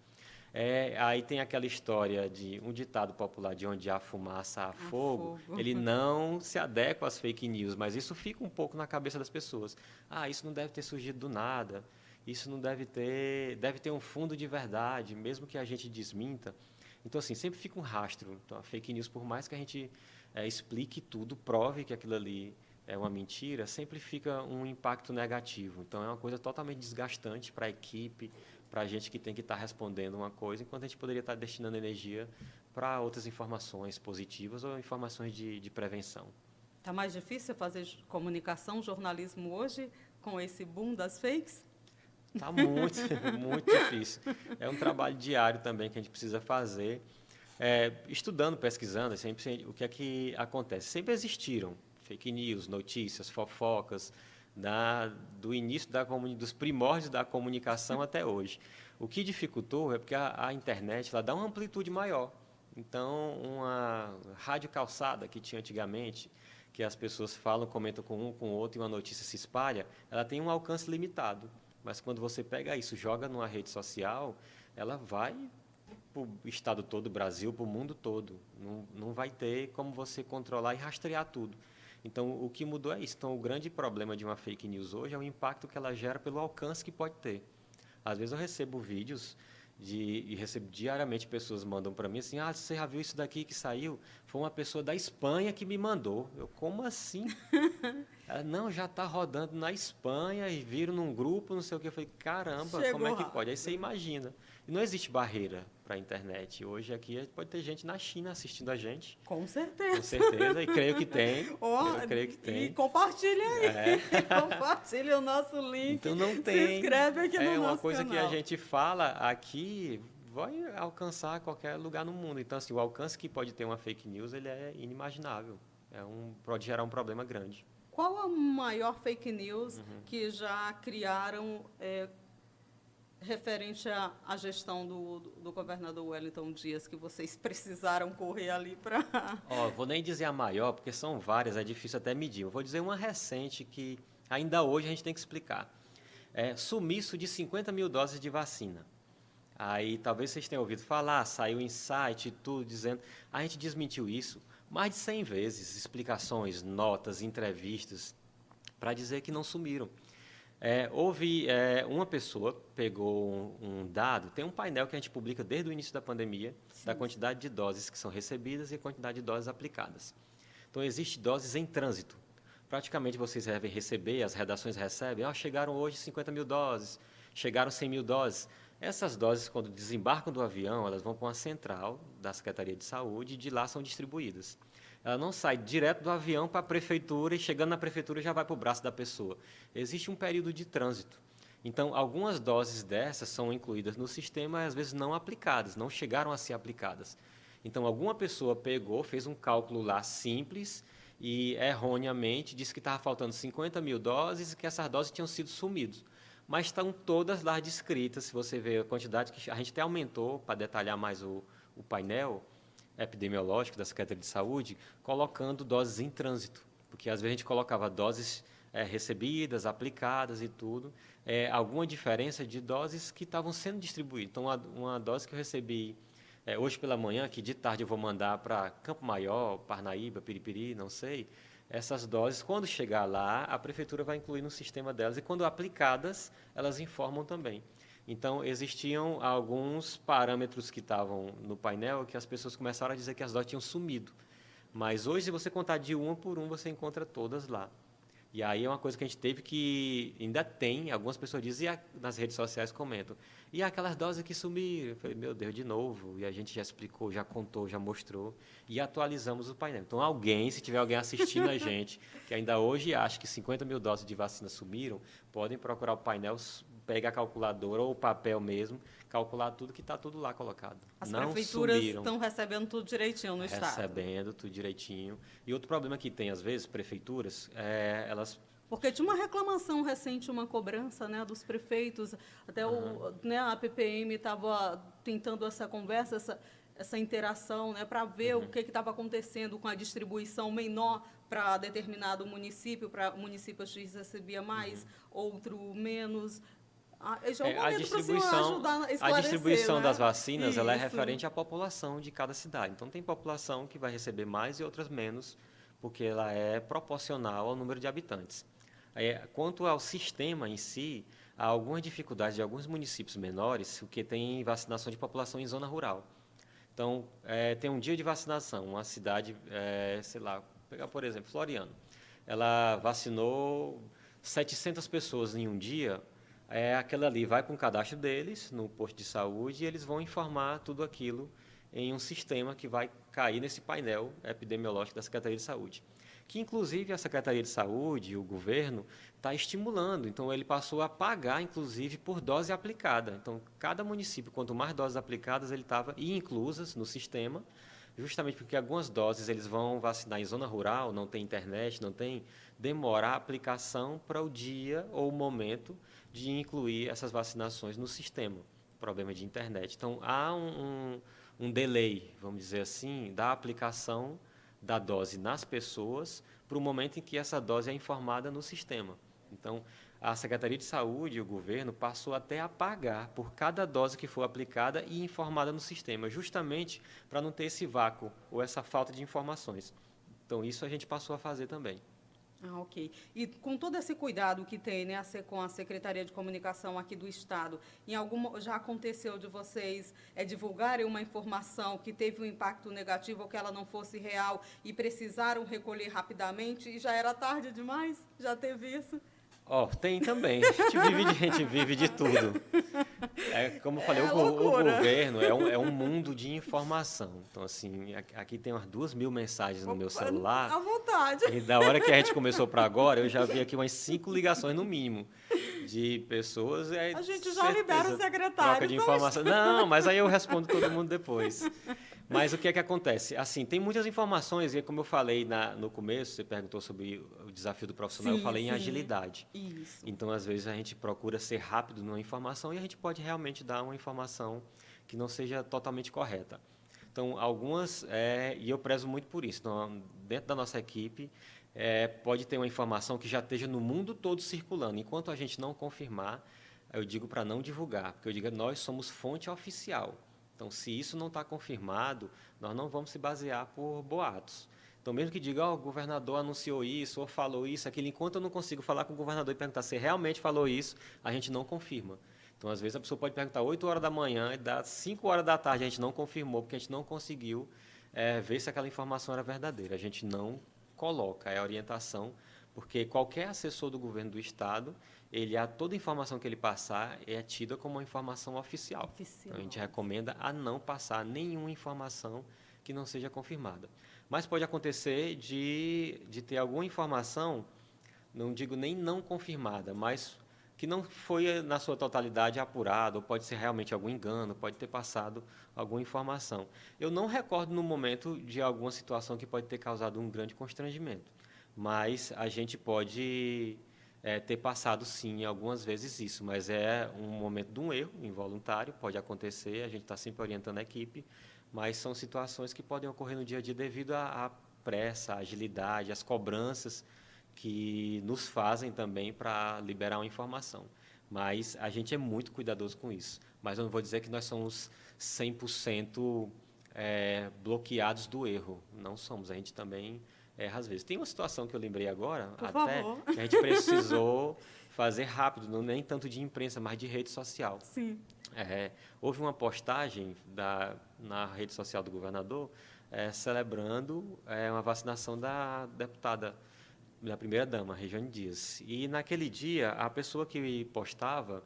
É, aí tem aquela história de um ditado popular de onde há fumaça há fogo. fogo. Ele não se adequa às fake news, mas isso fica um pouco na cabeça das pessoas. Ah, isso não deve ter surgido do nada. Isso não deve ter, deve ter um fundo de verdade, mesmo que a gente desminta. Então assim sempre fica um rastro. Então a fake news, por mais que a gente é, explique tudo, prove que aquilo ali é uma mentira, sempre fica um impacto negativo. Então é uma coisa totalmente desgastante para a equipe, para a gente que tem que estar tá respondendo uma coisa, enquanto a gente poderia estar tá destinando energia para outras informações positivas ou informações de, de prevenção. Está mais difícil fazer comunicação, jornalismo hoje, com esse boom das fakes? Está muito, muito difícil. É um trabalho diário também que a gente precisa fazer. É, estudando, pesquisando, sempre o que é que acontece. Sempre existiram fake news, notícias, fofocas, da, do início da, dos primórdios da comunicação até hoje. O que dificultou é porque a, a, internet ela dá uma amplitude maior. Então, uma rádio calçada que tinha antigamente, que as pessoas falam, comentam com um, com o outro e uma notícia se espalha, ela tem um alcance limitado. Mas quando você pega isso, joga numa rede social, ela vai para o estado todo, Brasil, para o mundo todo. Não, não vai ter como você controlar e rastrear tudo. Então, o que mudou é isso. Então, o grande problema de uma fake news hoje é o impacto que ela gera pelo alcance que pode ter. Às vezes eu recebo vídeos de, e recebo diariamente pessoas mandam para mim assim, ah, você já viu isso daqui que saiu? Foi uma pessoa da Espanha que me mandou. Eu, como assim? Ela, não, já está rodando na Espanha e viram num grupo, não sei o que. Eu falei, caramba, Chegou como é que pode? Aí você imagina. E não existe barreira para a internet. Hoje aqui pode ter gente na China assistindo a gente. Com certeza. Com certeza, e creio que tem. Oh, eu creio que tem. E compartilha aí. É. compartilha o nosso link. Então não tem. Se inscreve aqui no é, nosso É uma coisa canal. que a gente fala aqui vai alcançar qualquer lugar no mundo. Então, assim, o alcance que pode ter uma fake news, ele é inimaginável. É um, pode gerar um problema grande. Qual a maior fake news uhum. que já criaram é, referente à, à gestão do, do, do, governador Wellington Dias, que vocês precisaram correr ali para... Ó, vou nem dizer a maior, porque são várias, é difícil até medir. Eu vou dizer uma recente que ainda hoje a gente tem que explicar. É, sumiço de 50 mil doses de vacina. Aí talvez vocês tenham ouvido falar, saiu insight e tudo dizendo. A gente desmentiu isso mais de 100 vezes, explicações, notas, entrevistas, para dizer que não sumiram. É, houve é, uma pessoa pegou um, um, dado, tem um painel que a gente publica desde o início da pandemia, Sim. da quantidade de doses que são recebidas e a quantidade de doses aplicadas. Então, existe doses em trânsito. Praticamente vocês devem receber, as redações recebem, oh, chegaram hoje 50 mil doses, chegaram 100 mil doses. Essas doses, quando desembarcam do avião, elas vão para uma central da Secretaria de Saúde e de lá são distribuídas. Ela não sai direto do avião para a prefeitura e chegando na prefeitura já vai para o braço da pessoa. Existe um período de trânsito. Então, algumas doses dessas são incluídas no sistema e às vezes não aplicadas, não chegaram a ser aplicadas. Então, alguma pessoa pegou, fez um cálculo lá simples e erroneamente disse que estava faltando 50 mil doses e que essas doses tinham sido sumidas. Mas estão todas lá descritas, se você ver a quantidade que a gente até aumentou para detalhar mais o, o painel, epidemiológico da Secretaria de Saúde, colocando doses em trânsito, porque às vezes a gente colocava doses é, recebidas, aplicadas e tudo, é, alguma diferença de doses que estavam sendo distribuídas. Então, uma, uma dose que eu recebi é, hoje pela manhã, que de tarde eu vou mandar para Campo Maior, Parnaíba, Piripiri, não sei, essas doses, quando chegar lá, a prefeitura vai incluir no sistema delas e, quando aplicadas, elas informam também. Então, existiam alguns parâmetros que estavam no painel que as pessoas começaram a dizer que as doses tinham sumido. Mas hoje, se você contar de uma por um, você encontra todas lá. E aí é uma coisa que a gente teve que. Ainda tem, algumas pessoas dizem, e nas redes sociais comentam. E aquelas doses que sumiram? Eu falei, meu Deus, de novo. E a gente já explicou, já contou, já mostrou. E atualizamos o painel. Então, alguém, se tiver alguém assistindo a gente, que ainda hoje acha que 50 mil doses de vacina sumiram, podem procurar o painel pega a calculadora ou o papel mesmo, calcular tudo que está tudo lá colocado. As Não prefeituras estão recebendo tudo direitinho no recebendo Estado. Recebendo tudo direitinho. E outro problema que tem, às vezes, prefeituras, é, elas porque tinha uma reclamação recente, uma cobrança né, dos prefeitos, até uhum. o, né, a PPM estava tentando essa conversa, essa, essa interação, né, para ver uhum. o que estava acontecendo com a distribuição menor para determinado município, para municípios X recebia mais, uhum. outro menos. Ah, é, a distribuição, a, a distribuição né? das vacinas ela é referente à população de cada cidade. Então, tem população que vai receber mais e outras menos, porque ela é proporcional ao número de habitantes. É, quanto ao sistema em si, há algumas dificuldades de alguns municípios menores, que tem vacinação de população em zona rural. Então, é, tem um dia de vacinação, uma cidade, é, sei lá, pegar por exemplo, Floriano. Ela vacinou 700 pessoas em um dia, é, aquela ali vai com o cadastro deles no posto de saúde e eles vão informar tudo aquilo em um sistema que vai cair nesse painel epidemiológico da Secretaria de Saúde. Que, inclusive, a Secretaria de Saúde, o governo, está estimulando. Então, ele passou a pagar, inclusive, por dose aplicada. Então, cada município, quanto mais doses aplicadas ele estava, e inclusas no sistema, justamente porque algumas doses eles vão vacinar em zona rural, não tem internet, não tem, demorar a aplicação para o dia ou o momento de incluir essas vacinações no sistema. Problema de internet. Então, há um, um, um delay, vamos dizer assim, da aplicação da dose nas pessoas para o momento em que essa dose é informada no sistema. Então, a Secretaria de Saúde e o governo passou até a pagar por cada dose que for aplicada e informada no sistema, justamente para não ter esse vácuo ou essa falta de informações. Então, isso a gente passou a fazer também. Ah, ok. E com todo esse cuidado que tem né, com a Secretaria de Comunicação aqui do Estado, em algum, já aconteceu de vocês é, divulgarem uma informação que teve um impacto negativo ou que ela não fosse real e precisaram recolher rapidamente e já era tarde demais? Já teve isso? Ó, oh, tem também. A gente vive de, a gente vive de tudo. É, como eu falei, é o, o, governo é um, é um mundo de informação. Então, assim, aqui tem umas duas mil mensagens no meu celular. À vontade. E da hora que a gente começou para agora, eu já vi aqui umas cinco ligações no mínimo. de pessoas. É a gente já libera o secretário. Troca de informação. Não, mas aí eu respondo todo mundo depois. Mas o que é que acontece? Assim, tem muitas informações, e como eu falei na, no começo, você perguntou sobre o desafio do profissional, sim, eu falei sim. em agilidade. Isso. Então, às vezes, a gente procura ser rápido numa informação e a gente pode realmente dar uma informação que não seja totalmente correta. Então, algumas, é, e eu prezo muito por isso, então, dentro da nossa equipe, é, pode ter uma informação que já esteja no mundo todo circulando. Enquanto a gente não confirmar, eu digo para não divulgar, porque eu digo nós somos fonte oficial. Então, se isso não está confirmado, nós não vamos se basear por boatos. Então, mesmo que diga, oh, o governador anunciou isso, ou falou isso, aquilo, enquanto eu não consigo falar com o governador e perguntar se realmente falou isso, a gente não confirma. Então, às vezes, a pessoa pode perguntar 8 horas da manhã e dá 5 horas da tarde, a gente não confirmou, porque a gente não conseguiu é, ver se aquela informação era verdadeira. A gente não coloca, é a orientação, porque qualquer assessor do governo do Estado, ele a toda informação que ele passar é tida como uma informação oficial. oficial. Então, a gente recomenda a não passar nenhuma informação que não seja confirmada. Mas pode acontecer de, de ter alguma informação, não digo nem não confirmada, mas que não foi na sua totalidade apurado, ou pode ser realmente algum engano, pode ter passado alguma informação. Eu não recordo no momento de alguma situação que pode ter causado um grande constrangimento, mas a gente pode é, ter passado sim algumas vezes isso, mas é um momento de um erro involuntário, pode acontecer, a gente está sempre orientando a equipe, mas são situações que podem ocorrer no dia a dia devido à, pressa, à agilidade, às cobranças que nos fazem também para liberar uma informação. Mas a gente é muito cuidadoso com isso. Mas eu não vou dizer que nós somos 100% é, bloqueados do erro. Não somos. A gente também erra às vezes. Tem uma situação que eu lembrei agora, Por até favor. que a gente precisou fazer rápido, não nem tanto de imprensa, mas de rede social. Sim. É, houve uma postagem da, na rede social do governador é, celebrando é, uma vacinação da deputada da primeira dama, Regiane Dias. E naquele dia, a pessoa que postava,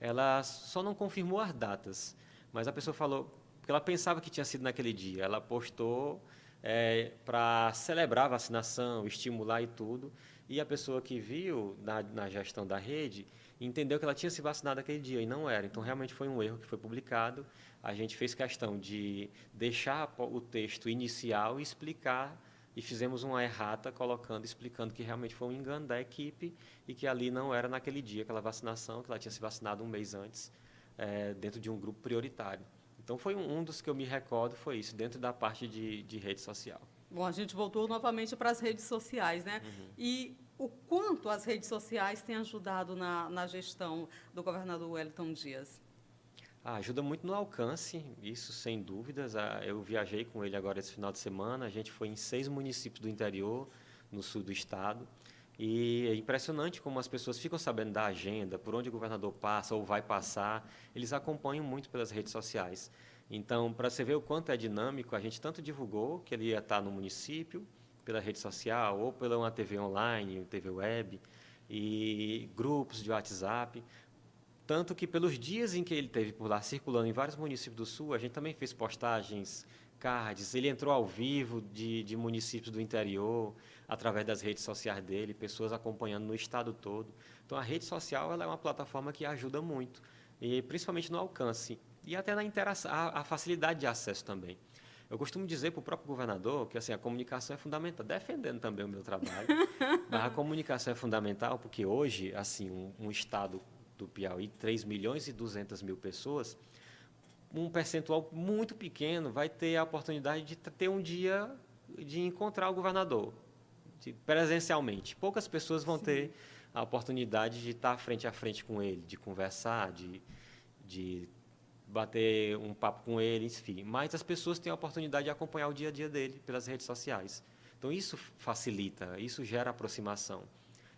ela só não confirmou as datas, mas a pessoa falou porque ela pensava que tinha sido naquele dia. Ela postou é, para celebrar a vacinação, estimular e tudo. E a pessoa que viu na, na gestão da rede entendeu que ela tinha se vacinado aquele dia e não era. Então, realmente foi um erro que foi publicado. A gente fez questão de deixar o texto inicial e explicar e fizemos uma errata colocando, explicando que realmente foi um engano da equipe e que ali não era naquele dia aquela vacinação, que ela tinha se vacinado um mês antes, é, dentro de um grupo prioritário. Então foi um, um, dos que eu me recordo, foi isso, dentro da parte de, de rede social. Bom, a gente voltou novamente para as redes sociais, né? Uhum. E o quanto as redes sociais têm ajudado na, na gestão do governador Wellington Dias? Ah, ajuda muito no alcance, isso sem dúvidas. Ah, eu viajei com ele agora esse final de semana. A gente foi em seis municípios do interior, no sul do estado. E é impressionante como as pessoas ficam sabendo da agenda, por onde o governador passa ou vai passar. Eles acompanham muito pelas redes sociais. Então, para você ver o quanto é dinâmico, a gente tanto divulgou que ele ia estar no município, pela rede social, ou pela uma TV online, TV web, e grupos de WhatsApp. Tanto que pelos dias em que ele teve por lá circulando em vários municípios do Sul, a gente também fez postagens, cards, ele entrou ao vivo de, de municípios do interior, através das redes sociais dele, pessoas acompanhando no estado todo. Então a rede social ela é uma plataforma que ajuda muito, e principalmente no alcance e até na interação, a, a facilidade de acesso também. Eu costumo dizer para o próprio governador que assim, a comunicação é fundamental, defendendo também o meu trabalho, mas a comunicação é fundamental porque hoje, assim, um, um estado do Piauí, 3 milhões e 200 mil pessoas, um percentual muito pequeno vai ter a oportunidade de ter um dia de encontrar o governador, de, presencialmente. Poucas pessoas vão Sim. ter a oportunidade de estar frente a frente com ele, de conversar, de, de bater um papo com ele, enfim. Mas as pessoas têm a oportunidade de acompanhar o dia a dia dele pelas redes sociais. Então isso facilita, isso gera aproximação.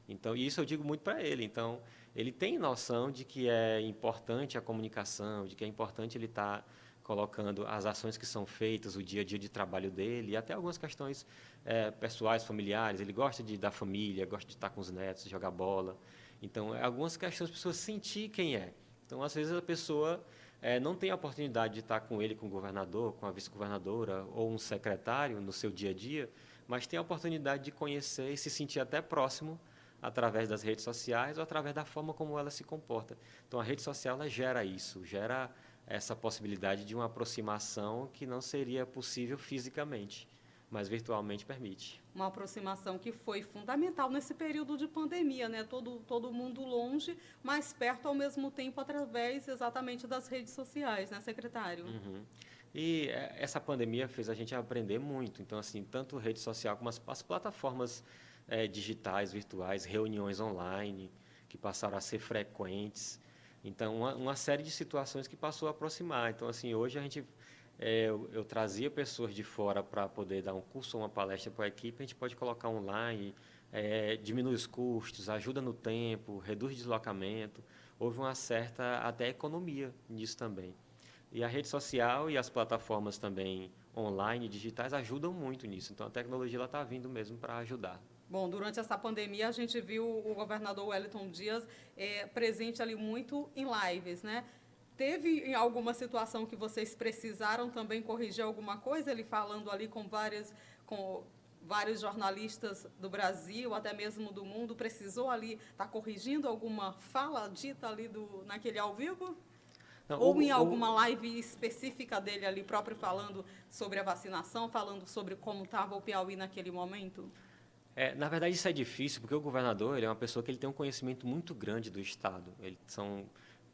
Então isso eu digo muito para ele. Então ele tem noção de que é importante a comunicação, de que é importante ele estar tá colocando as ações que são feitas, o dia a dia de trabalho dele, e até algumas questões é, pessoais, familiares. Ele gosta de da família, gosta de estar com os netos, jogar bola. Então, é algumas questões, as pessoas sentir quem é. Então, às vezes, a pessoa é, não tem a oportunidade de estar com ele, com o governador, com a vice-governadora ou um secretário no seu dia a dia, mas tem a oportunidade de conhecer e se sentir até próximo através das redes sociais ou através da forma como ela se comporta. Então, a rede social gera isso, gera essa possibilidade de uma aproximação que não seria possível fisicamente, mas virtualmente permite. Uma aproximação que foi fundamental nesse período de pandemia, né? Todo, todo mundo longe, mas perto ao mesmo tempo através exatamente das redes sociais, né, secretário? Uhum. E é, essa pandemia fez a gente aprender muito. Então, assim, tanto rede social como as, as plataformas é, digitais, virtuais, reuniões online, que passaram a ser frequentes. Então, uma, uma, série de situações que passou a aproximar. Então, assim, hoje a gente, é, eu, eu, trazia pessoas de fora para poder dar um curso ou uma palestra para a equipe, a gente pode colocar online, é, diminui os custos, ajuda no tempo, reduz deslocamento. Houve uma certa até economia nisso também. E a rede social e as plataformas também online, digitais, ajudam muito nisso. Então, a tecnologia está vindo mesmo para ajudar. Bom, durante essa pandemia a gente viu o governador Wellington Dias é, presente ali muito em lives, né? Teve em alguma situação que vocês precisaram também corrigir alguma coisa? Ele falando ali com várias, com vários jornalistas do Brasil, até mesmo do mundo, precisou ali estar tá corrigindo alguma fala dita ali do, naquele ao vivo? Não, Ou o, em alguma o... live específica dele ali próprio falando sobre a vacinação, falando sobre como estava o Piauí naquele momento? É, na verdade, isso é difícil, porque o governador ele é uma pessoa que ele tem um conhecimento muito grande do Estado. Ele, são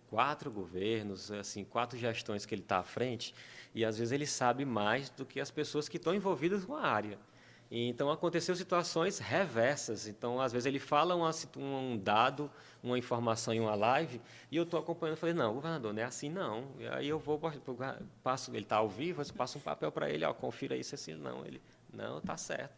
quatro governos, assim, quatro gestões que ele está à frente, e às vezes ele sabe mais do que as pessoas que estão envolvidas com a área. E, então, aconteceu situações reversas. Então, às vezes ele fala uma, um dado, uma informação em uma live, e eu estou acompanhando, falei, não, governador, não é assim não. E aí eu vou, passo, ele está ao vivo, eu passo um papel para ele, ó, confira isso assim, não. Ele, não, está certo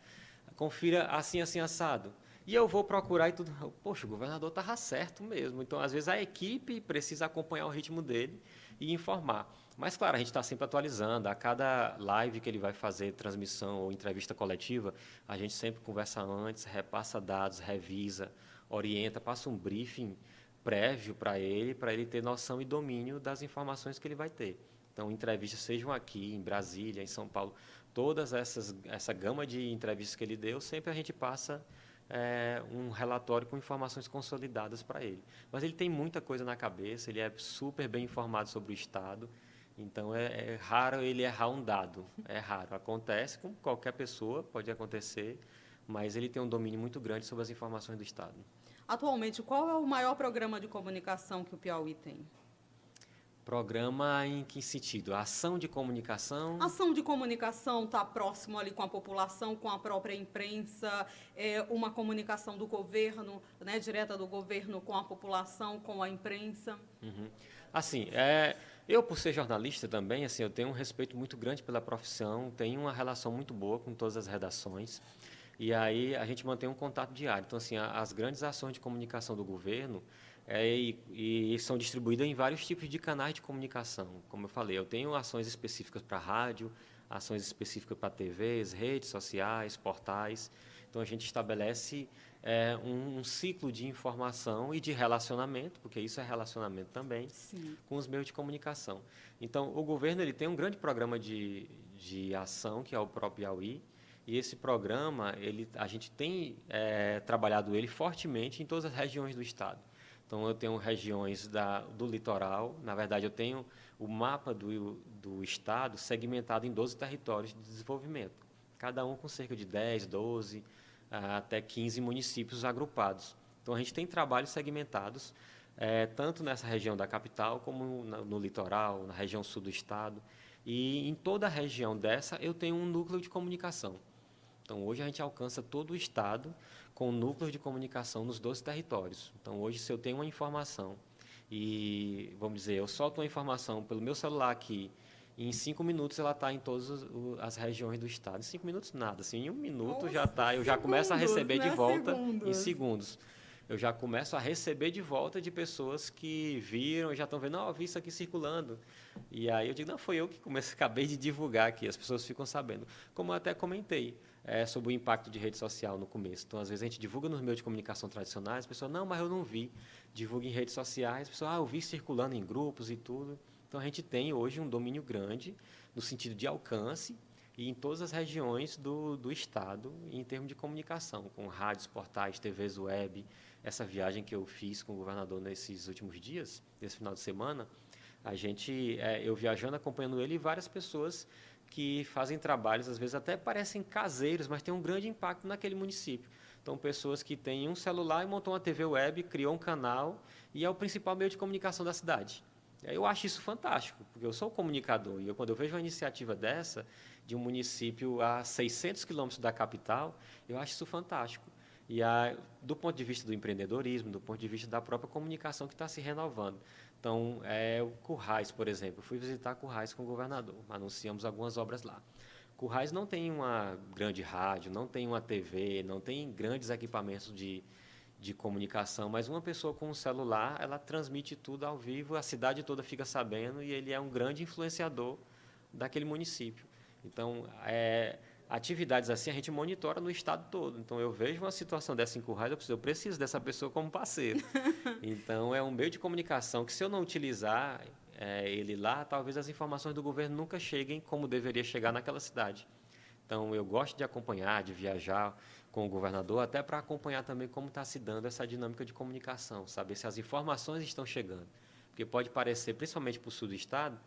confira assim, assim, assado. E eu vou procurar e tudo. Poxa, o governador estava certo mesmo. Então, às vezes, a equipe precisa acompanhar o ritmo dele e informar. Mas, claro, a gente está sempre atualizando. A cada live que ele vai fazer, transmissão ou entrevista coletiva, a gente sempre conversa antes, repassa dados, revisa, orienta, passa um briefing prévio para ele, para ele ter noção e domínio das informações que ele vai ter. Então, entrevistas sejam aqui, em Brasília, em São Paulo, todas essas essa gama de entrevistas que ele deu, sempre a gente passa é, um relatório com informações consolidadas para ele. Mas ele tem muita coisa na cabeça, ele é super bem informado sobre o Estado, então é, é raro ele errar um dado, é raro. Acontece com qualquer pessoa, pode acontecer, mas ele tem um domínio muito grande sobre as informações do Estado. Atualmente, qual é o maior programa de comunicação que o Piauí tem? Programa em que sentido? Ação de comunicação? Ação de comunicação está próximo ali com a população, com a própria imprensa, é uma comunicação do governo, né, direta do governo com a população, com a imprensa. Uhum. Assim, é, eu por ser jornalista também, assim, eu tenho um respeito muito grande pela profissão, tenho uma relação muito boa com todas as redações. E aí a gente mantém um contato diário. Então, assim, as grandes ações de comunicação do governo, é, e, e, são distribuídas em vários tipos de canais de comunicação. Como eu falei, eu tenho ações específicas para rádio, ações específicas para TVs, redes sociais, portais. Então a gente estabelece é, um, um, ciclo de informação e de relacionamento, porque isso é relacionamento também, Sim. com os meios de comunicação. Então o governo ele tem um grande programa de, de ação, que é o próprio Piauí, e esse programa, ele, a gente tem é, trabalhado ele fortemente em todas as regiões do Estado. Então, eu tenho regiões da, do litoral, na verdade, eu tenho o mapa do, do estado segmentado em 12 territórios de desenvolvimento, cada um com cerca de 10, 12, até 15 municípios agrupados. Então, a gente tem trabalhos segmentados, é, tanto nessa região da capital, como no, no litoral, na região sul do estado. E em toda a região dessa, eu tenho um núcleo de comunicação. Então, hoje a gente alcança todo o estado com núcleos de comunicação nos 12 territórios. Então, hoje, se eu tenho uma informação e, vamos dizer, eu solto uma informação pelo meu celular aqui, e em cinco minutos ela está em todas as regiões do estado. Em cinco minutos, nada. Assim, em um minuto Nossa, já está, eu já começo a receber né? de volta segundos. em segundos. Eu já começo a receber de volta de pessoas que viram e já estão vendo, não, oh, vi isso aqui circulando. E aí eu digo, não, foi eu que comecei, acabei de divulgar aqui, as pessoas ficam sabendo. Como eu até comentei, é, sobre o impacto de rede social no começo. Então, às vezes, a gente divulga nos meios de comunicação tradicionais, as pessoas, não, mas eu não vi. Divulga em redes sociais, as pessoas, ah, eu vi circulando em grupos e tudo. Então, a gente tem hoje um domínio grande no sentido de alcance e em todas as regiões do, do estado em termos de comunicação, com rádios, portais, TVs web. Essa viagem que eu fiz com o governador nesses últimos dias, nesse final de semana, a gente, é, eu viajando, acompanhando ele e várias pessoas que fazem trabalhos, às vezes até parecem caseiros, mas têm um grande impacto naquele município. Então, pessoas que têm um celular e montam uma TV web, criou um canal e é o principal meio de comunicação da cidade. Eu acho isso fantástico, porque eu sou comunicador e eu, quando eu vejo uma iniciativa dessa, de um município a 600 quilômetros da capital, eu acho isso fantástico. E a, do ponto de vista do empreendedorismo, do ponto de vista da própria comunicação que está se renovando. Então, é, o Currais, por exemplo, eu fui visitar Currais com o governador, anunciamos algumas obras lá. Currais não tem uma grande rádio, não tem uma TV, não tem grandes equipamentos de, de comunicação, mas uma pessoa com um celular, ela transmite tudo ao vivo, a cidade toda fica sabendo e ele é um grande influenciador daquele município. Então, é, atividades assim a gente monitora no estado todo. Então, eu vejo uma situação dessa em Currais, eu preciso, eu preciso dessa pessoa como parceiro. então, é um meio de comunicação que, se eu não utilizar é, ele lá, talvez as informações do governo nunca cheguem como deveria chegar naquela cidade. Então, eu gosto de acompanhar, de viajar com o governador, até para acompanhar também como está se dando essa dinâmica de comunicação, saber se as informações estão chegando. Porque pode parecer, principalmente para o sul do estado,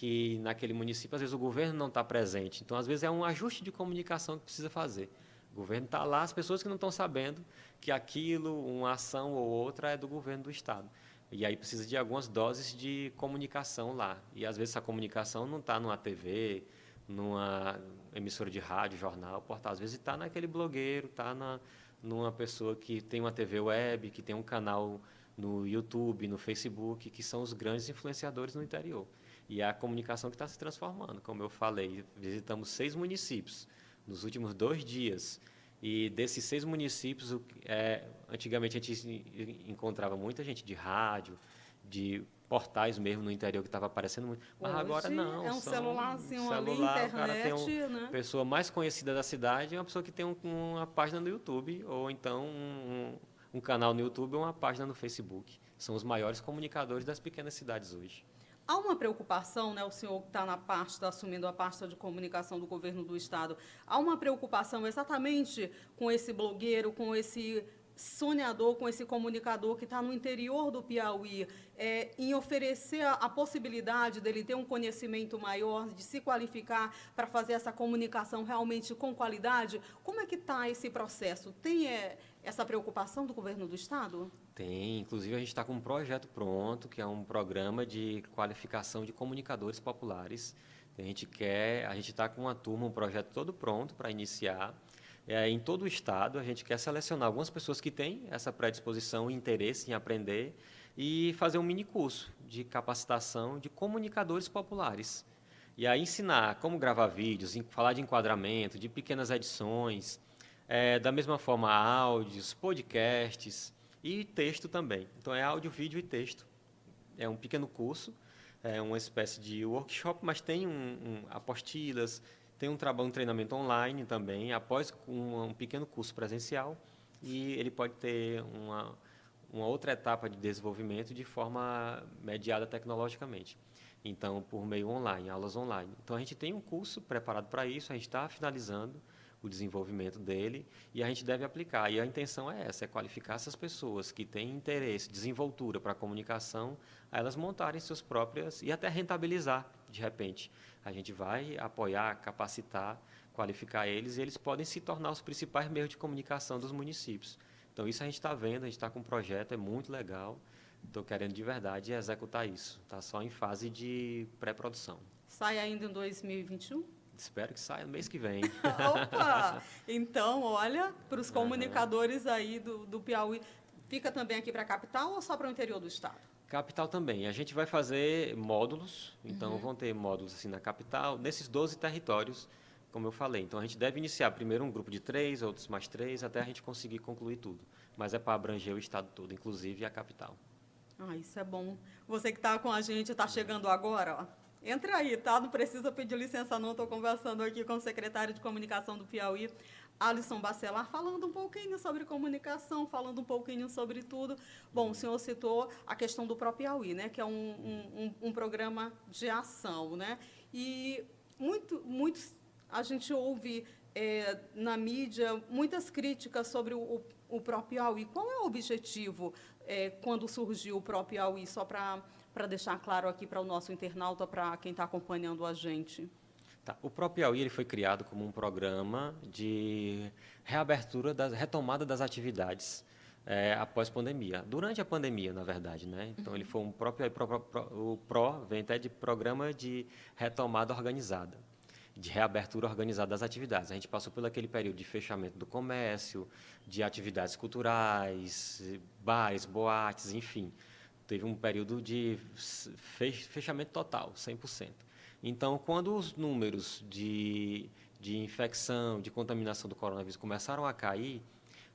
que naquele município, às vezes, o governo não está presente. Então, às vezes, é um ajuste de comunicação que precisa fazer. O governo está lá, as pessoas que não estão sabendo que aquilo, uma ação ou outra, é do governo do Estado. E aí precisa de algumas doses de comunicação lá. E, às vezes, essa comunicação não está numa TV, numa emissora de rádio, jornal, portal. Às vezes está naquele blogueiro, está na, numa pessoa que tem uma TV web, que tem um canal no YouTube, no Facebook, que são os grandes influenciadores no interior. E é a comunicação que está se transformando. Como eu falei, visitamos seis municípios nos últimos dois dias. E desses seis municípios, é, antigamente a gente encontrava muita gente de rádio, de portais mesmo no interior que estava aparecendo muito. Mas Hoje agora não. É um celularzinho celular, ali, internet, o cara tem uma né? pessoa mais conhecida da cidade é uma pessoa que tem um, uma página no YouTube, ou então um, um canal no YouTube ou uma página no Facebook. São os maiores comunicadores das pequenas cidades hoje. Há uma preocupação, né, o senhor que está na parte, está assumindo a pasta de comunicação do governo do Estado, há uma preocupação exatamente com esse blogueiro, com esse sonhador, com esse comunicador que está no interior do Piauí, é, em oferecer a, a, possibilidade dele ter um conhecimento maior, de se qualificar para fazer essa comunicação realmente com qualidade? Como é que está esse processo? Tem é, essa preocupação do governo do Estado? Tem, inclusive a gente está com um projeto pronto, que é um programa de qualificação de comunicadores populares. A gente quer, a gente está com uma turma, um projeto todo pronto para iniciar é, em todo o estado, a gente quer selecionar algumas pessoas que têm essa predisposição e interesse em aprender e fazer um mini curso de capacitação de comunicadores populares. E aí ensinar como gravar vídeos, falar de enquadramento, de pequenas edições, é, da mesma forma áudios, podcasts e texto também. Então é áudio, vídeo e texto. É um pequeno curso, é uma espécie de workshop, mas tem um, um apostilas, tem um trabalho, um treinamento online também, após um, um pequeno curso presencial, e ele pode ter uma, uma outra etapa de desenvolvimento de forma mediada tecnologicamente. Então, por meio online, aulas online. Então, a gente tem um curso preparado para isso, a gente está finalizando o desenvolvimento dele e a gente deve aplicar. E a intenção é essa, é qualificar essas pessoas que têm interesse, desenvoltura para a comunicação, a elas montarem suas próprias e até rentabilizar, de repente. A gente vai apoiar, capacitar, qualificar eles e eles podem se tornar os principais meios de comunicação dos municípios. Então, isso a gente está vendo, a gente está com um projeto, é muito legal. Estou querendo de verdade executar isso. Está só em fase de pré-produção. Sai ainda em 2021? Espero que saia no mês que vem. Opa! Então, olha, para os comunicadores aí do, do Piauí, fica também aqui para a capital ou só para o interior do estado? Capital também. A gente vai fazer módulos, então uhum. vão ter módulos assim na capital, nesses 12 territórios, como eu falei. Então a gente deve iniciar primeiro um grupo de três, outros mais três, até a gente conseguir concluir tudo. Mas é para abranger o estado todo, inclusive a capital. Ah, isso é bom. Você que está com a gente, está chegando agora, ó. Entra aí, tá? Não precisa pedir licença, não. Estou conversando aqui com o secretário de comunicação do Piauí, Alisson Bacelar, falando um pouquinho sobre comunicação, falando um pouquinho sobre tudo. Bom, o senhor citou a questão do próprio Piauí, né? Que é um, um, um programa de ação, né? E muito, muitos a gente ouve é, na mídia muitas críticas sobre o, o próprio Piauí. Qual é o objetivo é, quando surgiu o próprio Piauí? Só para deixar claro aqui para o nosso internauta, para quem está acompanhando a gente. Tá. O próprio Piauí ele foi criado como um programa de reabertura, da retomada das atividades é, após pandemia. Durante a pandemia, na verdade, né? Então ele foi um próprio o PRO vem até de programa de retomada organizada, de reabertura organizada das atividades. A gente passou por aquele período de fechamento do comércio, de atividades culturais, bares, boates, enfim. Teve um período de fechamento total, 100%. Então, quando os números de, de infecção, de contaminação do coronavírus começaram a cair,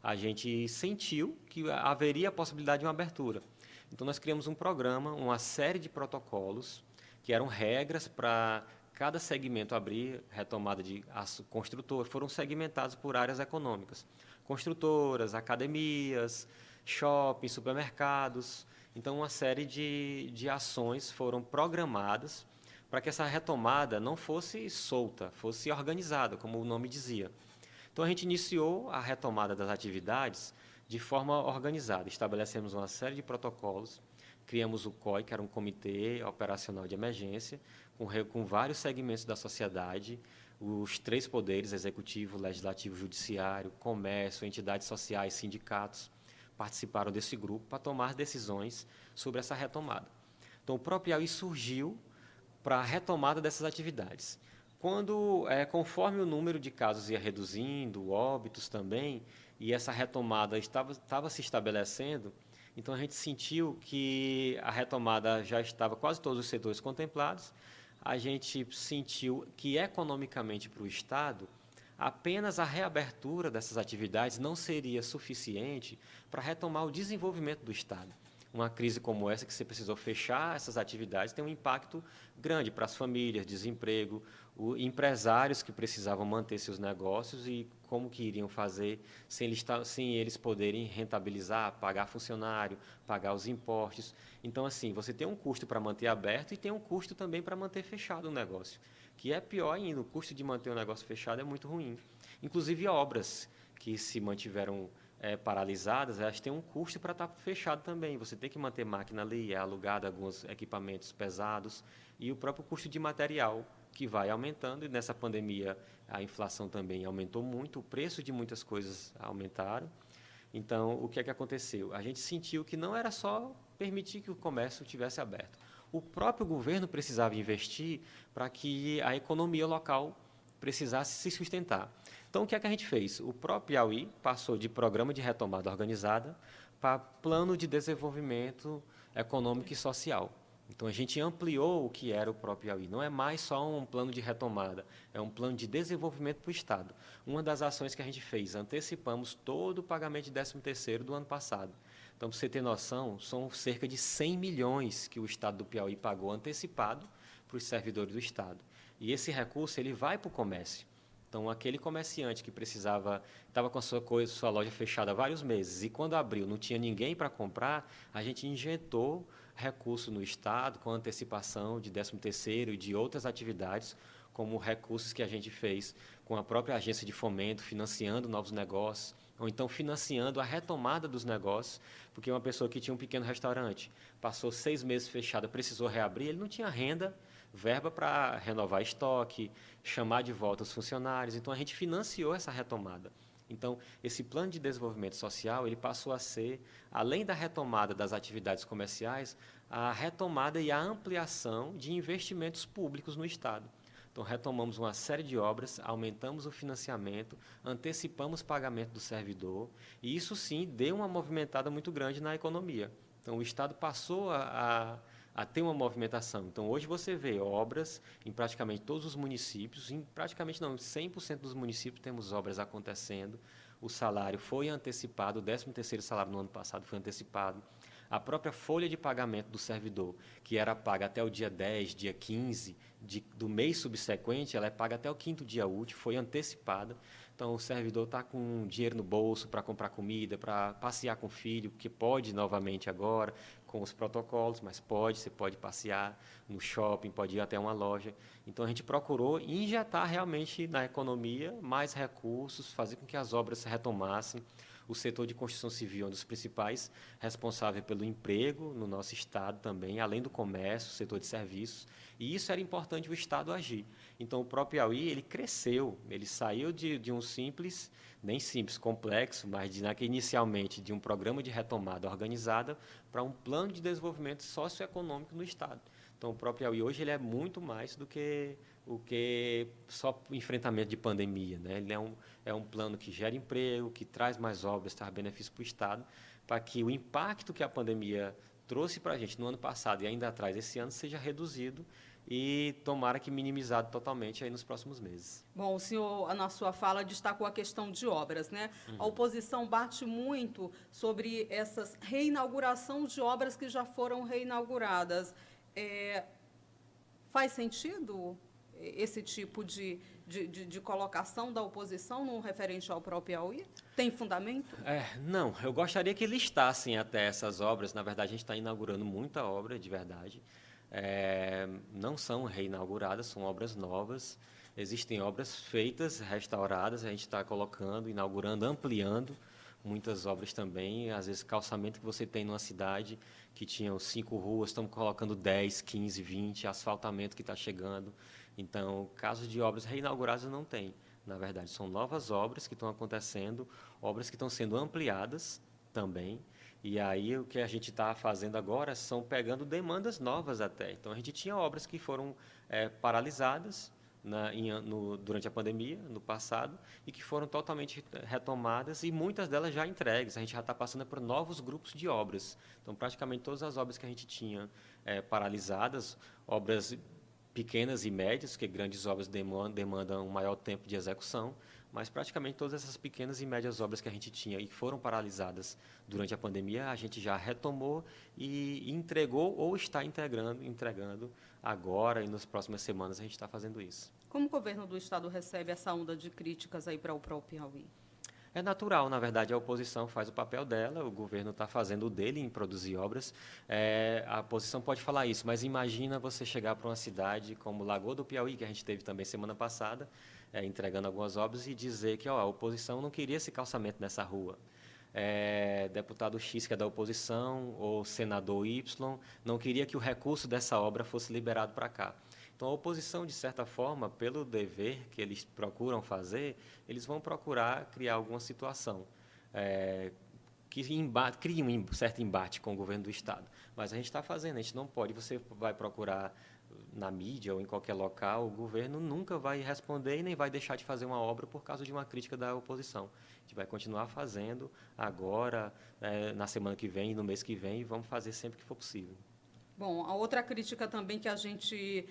a gente sentiu que haveria a possibilidade de uma abertura. Então, nós criamos um programa, uma série de protocolos, que eram regras para cada segmento abrir, retomada de construtor, foram segmentados por áreas econômicas. Construtoras, academias, shoppings, supermercados. Então, uma série de, de ações foram programadas para que essa retomada não fosse solta, fosse organizada, como o nome dizia. Então a gente iniciou a retomada das atividades de forma organizada. Estabelecemos uma série de protocolos, criamos o COI, que era um comitê operacional de emergência, com, com vários segmentos da sociedade, os três poderes, executivo, legislativo, judiciário, comércio, entidades sociais, sindicatos, participaram desse grupo para tomar decisões sobre essa retomada. Então, o próprio IAI surgiu para a retomada dessas atividades. Quando, é, conforme o número de casos ia reduzindo, óbitos também, e essa retomada estava, estava se estabelecendo, então a gente sentiu que a retomada já estava quase todos os setores contemplados. A gente sentiu que economicamente para o Estado, apenas a reabertura dessas atividades não seria suficiente para retomar o desenvolvimento do Estado uma crise como essa, que você precisou fechar essas atividades, tem um impacto grande para as famílias, desemprego, o, empresários que precisavam manter seus negócios e como que iriam fazer sem eles, sem eles poderem rentabilizar, pagar funcionário, pagar os impostos. Então, assim, você tem um custo para manter aberto e tem um custo também para manter fechado o negócio, que é pior ainda, o custo de manter o negócio fechado é muito ruim. Inclusive obras que se mantiveram é, paralisadas, elas têm um custo para estar tá fechado também. Você tem que manter máquina ali, é alugado alguns equipamentos pesados e o próprio custo de material que vai aumentando. E nessa pandemia a inflação também aumentou muito, o preço de muitas coisas aumentaram. Então, o que é que aconteceu? A gente sentiu que não era só permitir que o comércio tivesse aberto. O próprio governo precisava investir para que a economia local precisasse se sustentar. Então, o que é que a gente fez? O próprio Piauí passou de programa de retomada organizada para plano de desenvolvimento econômico e social. Então, a gente ampliou o que era o próprio Piauí. Não é mais só um plano de retomada, é um plano de desenvolvimento para o Estado. Uma das ações que a gente fez, antecipamos todo o pagamento de 13º do ano passado. Então, para você ter noção, são cerca de 100 milhões que o Estado do Piauí pagou antecipado para os servidores do Estado. E esse recurso ele vai para o comércio. Então, aquele comerciante que precisava, estava com a sua coisa, sua loja fechada há vários meses, e quando abriu não tinha ninguém para comprar, a gente injetou recurso no Estado com antecipação de 13º e de outras atividades, como recursos que a gente fez com a própria agência de fomento, financiando novos negócios, ou então financiando a retomada dos negócios, porque uma pessoa que tinha um pequeno restaurante, passou seis meses fechada, precisou reabrir, ele não tinha renda, verba para renovar estoque, chamar de volta os funcionários. Então, a gente financiou essa retomada. Então, esse plano de desenvolvimento social ele passou a ser, além da retomada das atividades comerciais, a retomada e a ampliação de investimentos públicos no Estado. Então, retomamos uma série de obras, aumentamos o financiamento, antecipamos o pagamento do servidor, e isso sim deu uma movimentada muito grande na economia. Então, o Estado passou a, a a ter uma movimentação. Então, hoje você vê obras em praticamente todos os municípios, em praticamente não, 100% dos municípios temos obras acontecendo. O salário foi antecipado, o 13º salário no ano passado foi antecipado. A própria folha de pagamento do servidor, que era paga até o dia 10, dia 15 de, do mês subsequente, ela é paga até o quinto dia útil, foi antecipada. Então, o servidor está com dinheiro no bolso para comprar comida, para passear com o filho, que pode novamente agora, com os protocolos, mas pode, você pode passear no shopping, pode ir até uma loja. Então a gente procurou injetar realmente na economia mais recursos, fazer com que as obras se retomassem. O setor de construção civil é um dos principais responsáveis pelo emprego no nosso estado também, além do comércio, setor de serviços. E isso era importante o estado agir. Então o próprio Piauí ele cresceu, ele saiu de, de um simples, nem simples, complexo, mas de, inicialmente de um programa de retomada organizada para um plano de desenvolvimento socioeconômico no estado. Então, o próprio Piauí hoje ele é muito mais do que o que só enfrentamento de pandemia. Né? Ele é um, é um plano que gera emprego, que traz mais obras, traz benefício para o Estado, para que o impacto que a pandemia trouxe para a gente no ano passado e ainda atrás esse ano seja reduzido e tomara que minimizado totalmente aí nos próximos meses. Bom, o senhor, na sua fala, destacou a questão de obras, né? Uhum. A oposição bate muito sobre essas reinauguração de obras que já foram reinauguradas. É, faz sentido esse tipo de, de, de, de, colocação da oposição no referente ao próprio Piauí? Tem fundamento? É, não, eu gostaria que listassem até essas obras. Na verdade, a gente está inaugurando muita obra, de verdade. É, não são reinauguradas, são obras novas. Existem obras feitas, restauradas, a gente está colocando, inaugurando, ampliando muitas obras também. Às vezes, calçamento que você tem numa cidade que tinha cinco ruas, estamos colocando 10, 15, 20, asfaltamento que está chegando. Então, casos de obras reinauguradas não tem. Na verdade, são novas obras que estão acontecendo, obras que estão sendo ampliadas também. E aí, o que a gente está fazendo agora são pegando demandas novas até. Então, a gente tinha obras que foram é, paralisadas, na, em, no, durante a pandemia, no passado, e que foram totalmente retomadas e muitas delas já entregues. A gente já está passando por novos grupos de obras. Então, praticamente todas as obras que a gente tinha é, paralisadas, obras pequenas e médias, porque grandes obras demandam, demandam um maior tempo de execução, mas praticamente todas essas pequenas e médias obras que a gente tinha e que foram paralisadas durante a pandemia, a gente já retomou e entregou ou está integrando, entregando agora e nas próximas semanas a gente está fazendo isso. Como o governo do estado recebe essa onda de críticas aí para o próprio Piauí? É natural, na verdade, a oposição faz o papel dela, o governo está fazendo o dele em produzir obras. É, a oposição pode falar isso, mas imagina você chegar para uma cidade como Lagoa do Piauí, que a gente teve também semana passada, é, entregando algumas obras, e dizer que ó, a oposição não queria esse calçamento nessa rua. É, deputado X, que é da oposição, ou senador Y, não queria que o recurso dessa obra fosse liberado para cá. Então, a oposição, de certa forma, pelo dever que eles procuram fazer, eles vão procurar criar alguma situação é, que embate, crie um certo embate com o governo do Estado. Mas a gente está fazendo, a gente não pode. Você vai procurar na mídia ou em qualquer local, o governo nunca vai responder e nem vai deixar de fazer uma obra por causa de uma crítica da oposição. A gente vai continuar fazendo agora, é, na semana que vem, no mês que vem, e vamos fazer sempre que for possível. Bom, a outra crítica também que a gente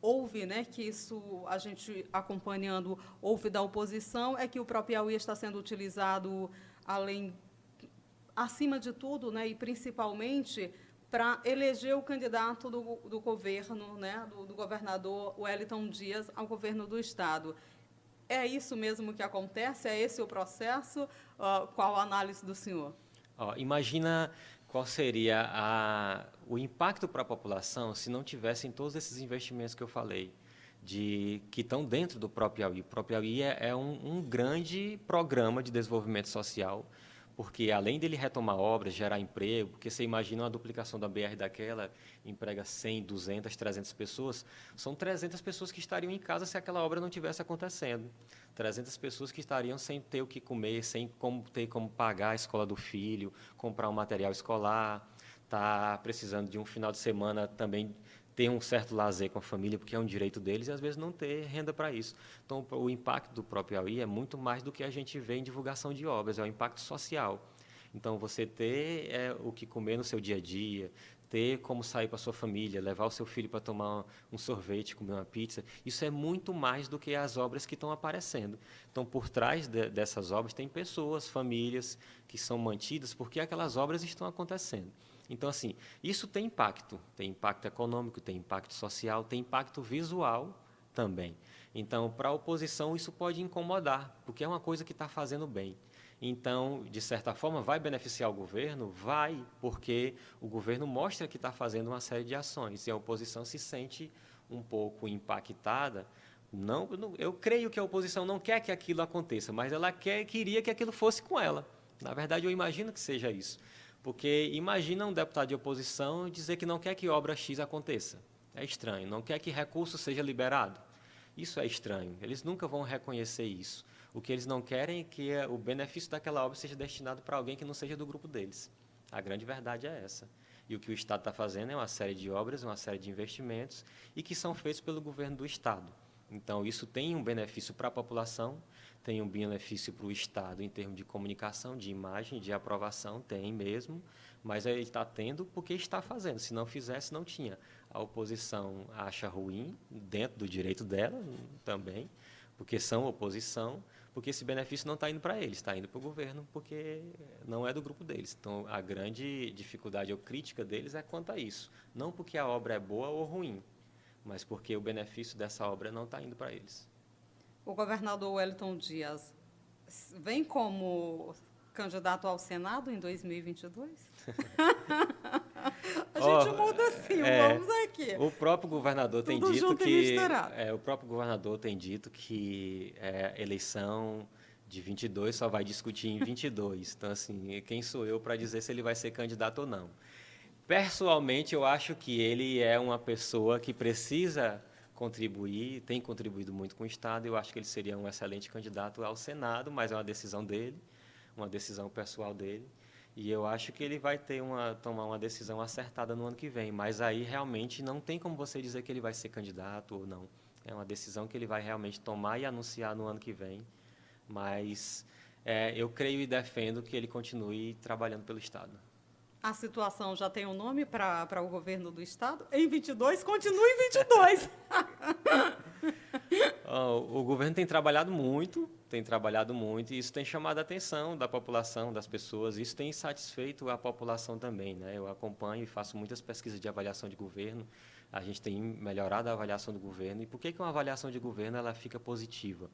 houve, né, que isso a gente acompanhando houve da oposição, é que o próprio Piauí está sendo utilizado além acima de tudo, né, e principalmente para eleger o candidato do, do governo, né, do, do, governador Wellington Dias ao governo do estado. É isso mesmo que acontece? É esse o processo? Uh, qual a análise do senhor? Oh, imagina qual seria a, o impacto para a população se não tivessem todos esses investimentos que eu falei, de, que estão dentro do próprio Piauí. O próprio Piauí é, é um, um, grande programa de desenvolvimento social, porque além dele retomar obras, gerar emprego, porque você imagina uma duplicação da BR daquela, emprega 100, 200, 300 pessoas, são 300 pessoas que estariam em casa se aquela obra não tivesse acontecendo. 300 pessoas que estariam sem ter o que comer, sem como, ter como pagar a escola do filho, comprar um material escolar, tá precisando de um final de semana também ter um certo lazer com a família, porque é um direito deles, e às vezes não ter renda para isso. Então, o impacto do próprio AI é muito mais do que a gente vê em divulgação de obras, é o impacto social. Então, você ter é, o que comer no seu dia a dia, ter como sair para sua família, levar o seu filho para tomar um sorvete, comer uma pizza, isso é muito mais do que as obras que estão aparecendo. Então, por trás de, dessas obras tem pessoas, famílias que são mantidas porque aquelas obras estão acontecendo. Então, assim, isso tem impacto, tem impacto econômico, tem impacto social, tem impacto visual também. Então, para a oposição isso pode incomodar, porque é uma coisa que está fazendo bem. Então, de certa forma, vai beneficiar o governo? Vai, porque o governo mostra que está fazendo uma série de ações e a oposição se sente um pouco impactada. Não, eu creio que a oposição não quer que aquilo aconteça, mas ela quer, queria que aquilo fosse com ela. Na verdade, eu imagino que seja isso. Porque imagina um deputado de oposição dizer que não quer que obra X aconteça. É estranho. Não quer que recurso seja liberado. Isso é estranho. Eles nunca vão reconhecer isso. O que eles não querem é que o benefício daquela obra seja destinado para alguém que não seja do grupo deles. A grande verdade é essa. E o que o Estado está fazendo é uma série de obras, uma série de investimentos e que são feitos pelo governo do Estado. Então, isso tem um benefício para a população, tem um benefício para o Estado em termos de comunicação, de imagem, de aprovação, tem mesmo, mas ele está tendo porque está fazendo. Se não fizesse, não tinha. A oposição acha ruim, dentro do direito dela também, porque são oposição, porque esse benefício não está indo para eles, está indo para o governo, porque não é do grupo deles. Então, a grande dificuldade ou crítica deles é quanto a isso. Não porque a obra é boa ou ruim, mas porque o benefício dessa obra não está indo para eles. O governador Wellington Dias vem como candidato ao Senado em 2022? a gente oh, muda assim, é, vamos aqui. O próprio governador Tudo tem dito que é, o próprio governador tem dito que é, eleição de 22 só vai discutir em 22. então assim, quem sou eu para dizer se ele vai ser candidato ou não? Pessoalmente, eu acho que ele é uma pessoa que precisa contribuir, tem contribuído muito com o Estado. Eu acho que ele seria um excelente candidato ao Senado, mas é uma decisão dele, uma decisão pessoal dele. E eu acho que ele vai ter uma, tomar uma decisão acertada no ano que vem. Mas aí realmente não tem como você dizer que ele vai ser candidato ou não. É uma decisão que ele vai realmente tomar e anunciar no ano que vem. Mas é, eu creio e defendo que ele continue trabalhando pelo Estado. A situação já tem um nome para o governo do Estado? Em 22, continua em 22. o governo tem trabalhado muito, tem trabalhado muito, e isso tem chamado a atenção da população, das pessoas, isso tem satisfeito a população também. Né? Eu acompanho e faço muitas pesquisas de avaliação de governo, a gente tem melhorado a avaliação do governo. E por que, que uma avaliação de governo ela fica positiva?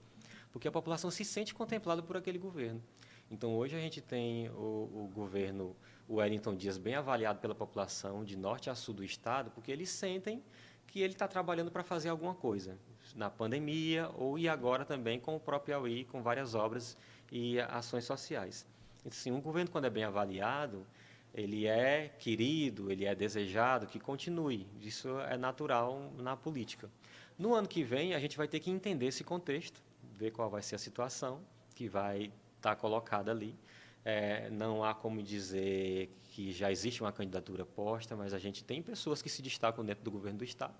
Porque a população se sente contemplada por aquele governo. Então, hoje a gente tem o, o governo o Wellington Dias bem avaliado pela população de norte a sul do estado, porque eles sentem que ele está trabalhando para fazer alguma coisa na pandemia ou e agora também com o próprio Piauí, com várias obras e ações sociais. Assim, um governo quando é bem avaliado, ele é querido, ele é desejado que continue. Isso é natural na política. No ano que vem, a gente vai ter que entender esse contexto, ver qual vai ser a situação que vai estar tá colocada ali é, não há como dizer que já existe uma candidatura posta, mas a gente tem pessoas que se destacam dentro do governo do Estado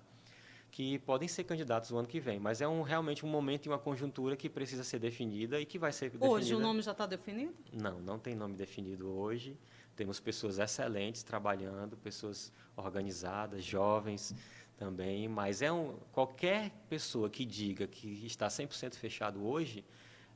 que podem ser candidatos no ano que vem, mas é um, realmente um momento e uma conjuntura que precisa ser definida e que vai ser definida. Hoje o nome já está definido? Não, não tem nome definido hoje. Temos pessoas excelentes trabalhando, pessoas organizadas, jovens também, mas é um, qualquer pessoa que diga que está 100% fechado hoje,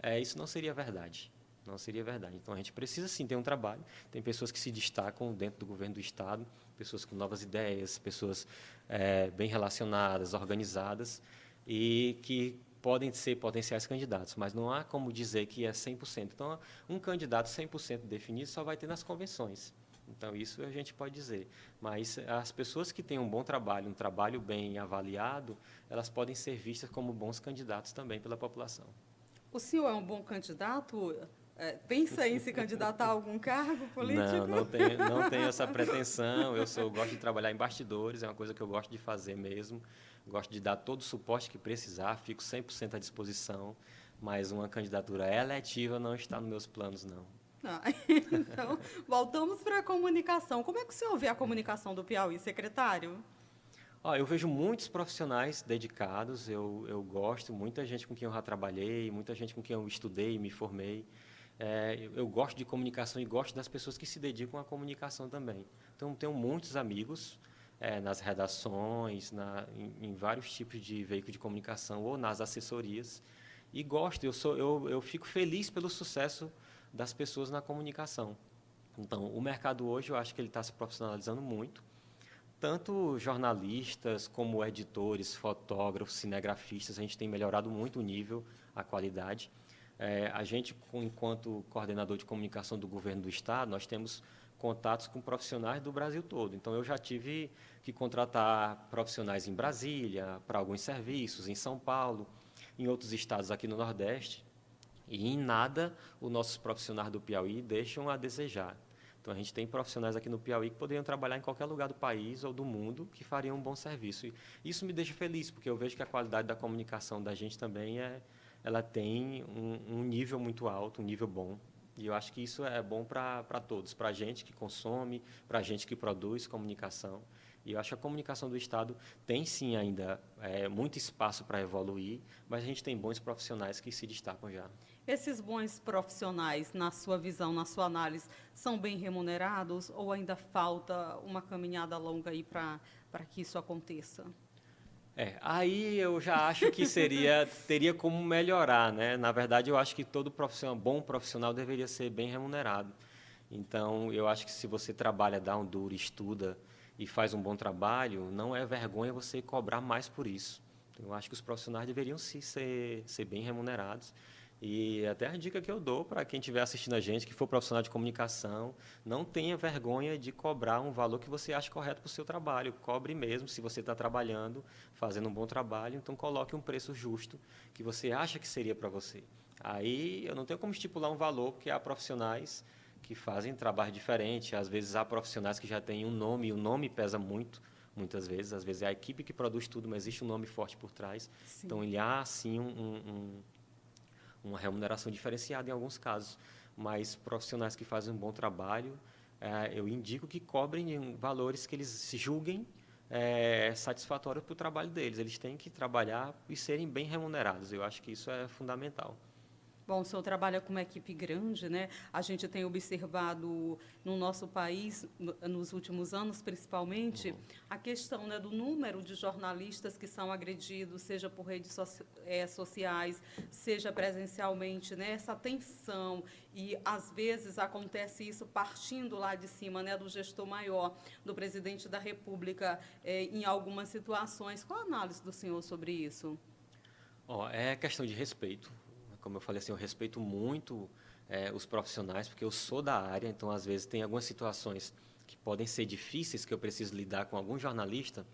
é, isso não seria verdade. Não seria verdade. Então a gente precisa sim ter um trabalho. Tem pessoas que se destacam dentro do governo do estado, pessoas com novas ideias, pessoas é, bem relacionadas, organizadas e que podem ser potenciais candidatos, mas não há como dizer que é 100%. Então, um candidato 100% definido só vai ter nas convenções. Então, isso a gente pode dizer. Mas as pessoas que têm um bom trabalho, um trabalho bem avaliado, elas podem ser vistas como bons candidatos também pela população. O senhor é um bom candidato é, pensa em se candidatar a algum cargo político? Não, não tenho, não tenho essa pretensão. Eu sou, gosto de trabalhar em bastidores, é uma coisa que eu gosto de fazer mesmo. Gosto de dar todo o suporte que precisar, fico 100% à disposição, mas uma candidatura eletiva não está nos meus planos, não. Ah, então, voltamos para a comunicação. Como é que o senhor vê a comunicação do Piauí, secretário? Ah, eu vejo muitos profissionais dedicados, eu, eu gosto, muita gente com quem eu já trabalhei, muita gente com quem eu estudei, me formei. É, eu gosto de comunicação e gosto das pessoas que se dedicam à comunicação também. Então, tenho muitos amigos é, nas redações, na, em, em, vários tipos de veículo de comunicação ou nas assessorias. E gosto, eu, sou, eu, eu fico feliz pelo sucesso das pessoas na comunicação. Então, o mercado hoje, eu acho que ele está se profissionalizando muito. Tanto jornalistas como editores, fotógrafos, cinegrafistas, a gente tem melhorado muito o nível, a qualidade É, a gente, enquanto coordenador de comunicação do governo do Estado, nós temos contatos com profissionais do Brasil todo. Então, eu já tive que contratar profissionais em Brasília, para alguns serviços, em São Paulo, em outros estados aqui no Nordeste. E em nada os nossos profissionais do Piauí deixam a desejar. Então, a gente tem profissionais aqui no Piauí que poderiam trabalhar em qualquer lugar do país ou do mundo que fariam um bom serviço. E isso me deixa feliz, porque eu vejo que a qualidade da comunicação da gente também é, ela tem um, um nível muito alto, um nível bom. E eu acho que isso é bom para todos, para a gente que consome, para a gente que produz comunicação. E eu acho que a comunicação do Estado tem sim ainda é, muito espaço para evoluir, mas a gente tem bons profissionais que se destacam já. Esses bons profissionais, na sua visão, na sua análise, são bem remunerados ou ainda falta uma caminhada longa aí para que isso aconteça? É, aí eu já acho que seria teria como melhorar, né? Na verdade, eu acho que todo profissional, bom profissional deveria ser bem remunerado. Então, eu acho que se você trabalha, dá um duro, estuda e faz um bom trabalho, não é vergonha você cobrar mais por isso. Eu acho que os profissionais deveriam sim ser, ser bem remunerados. E até a dica que eu dou para quem estiver assistindo a gente, que for profissional de comunicação, não tenha vergonha de cobrar um valor que você acha correto para o seu trabalho. Cobre mesmo, se você está trabalhando, fazendo um bom trabalho, então coloque um preço justo que você acha que seria para você. Aí eu não tenho como estipular um valor, porque há profissionais que fazem trabalho diferente, às vezes há profissionais que já têm um nome, e o nome pesa muito, muitas vezes. Às vezes é a equipe que produz tudo, mas existe um nome forte por trás. Sim. Então, ele há, sim, um, um uma remuneração diferenciada em alguns casos, mas profissionais que fazem um bom trabalho, é, eu indico que cobrem valores que eles se julguem é, satisfatórios para o trabalho deles. Eles têm que trabalhar e serem bem remunerados. Eu acho que isso é fundamental. Bom, o senhor trabalha com uma equipe grande, né? A gente tem observado no nosso país, nos últimos anos principalmente, a questão né, do número de jornalistas que são agredidos, seja por redes é, sociais, seja presencialmente, né? Essa tensão e às vezes acontece isso partindo lá de cima, né, do gestor maior, do presidente da República, é, em algumas situações. Qual a análise do senhor sobre isso? Oh, é questão de respeito como eu falei assim, eu respeito muito é, os profissionais, porque eu sou da área, então às vezes tem algumas situações que podem ser difíceis que eu preciso lidar com algum jornalista.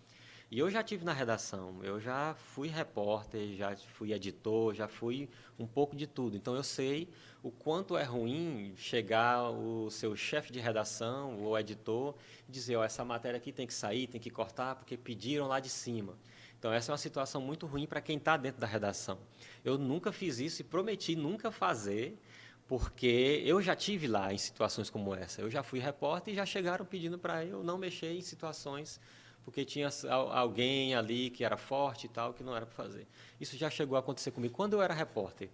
E eu já tive na redação, eu já fui repórter, já fui editor, já fui um pouco de tudo. Então eu sei o quanto é ruim chegar o seu chefe de redação ou editor e dizer, ó, oh, essa matéria aqui tem que sair, tem que cortar porque pediram lá de cima. Então, essa é uma situação muito ruim para quem está dentro da redação. Eu nunca fiz isso e prometi nunca fazer, porque eu já tive lá em situações como essa. Eu já fui repórter e já chegaram pedindo para eu não mexer em situações porque tinha alguém ali que era forte e tal, que não era para fazer. Isso já chegou a acontecer comigo quando eu era repórter.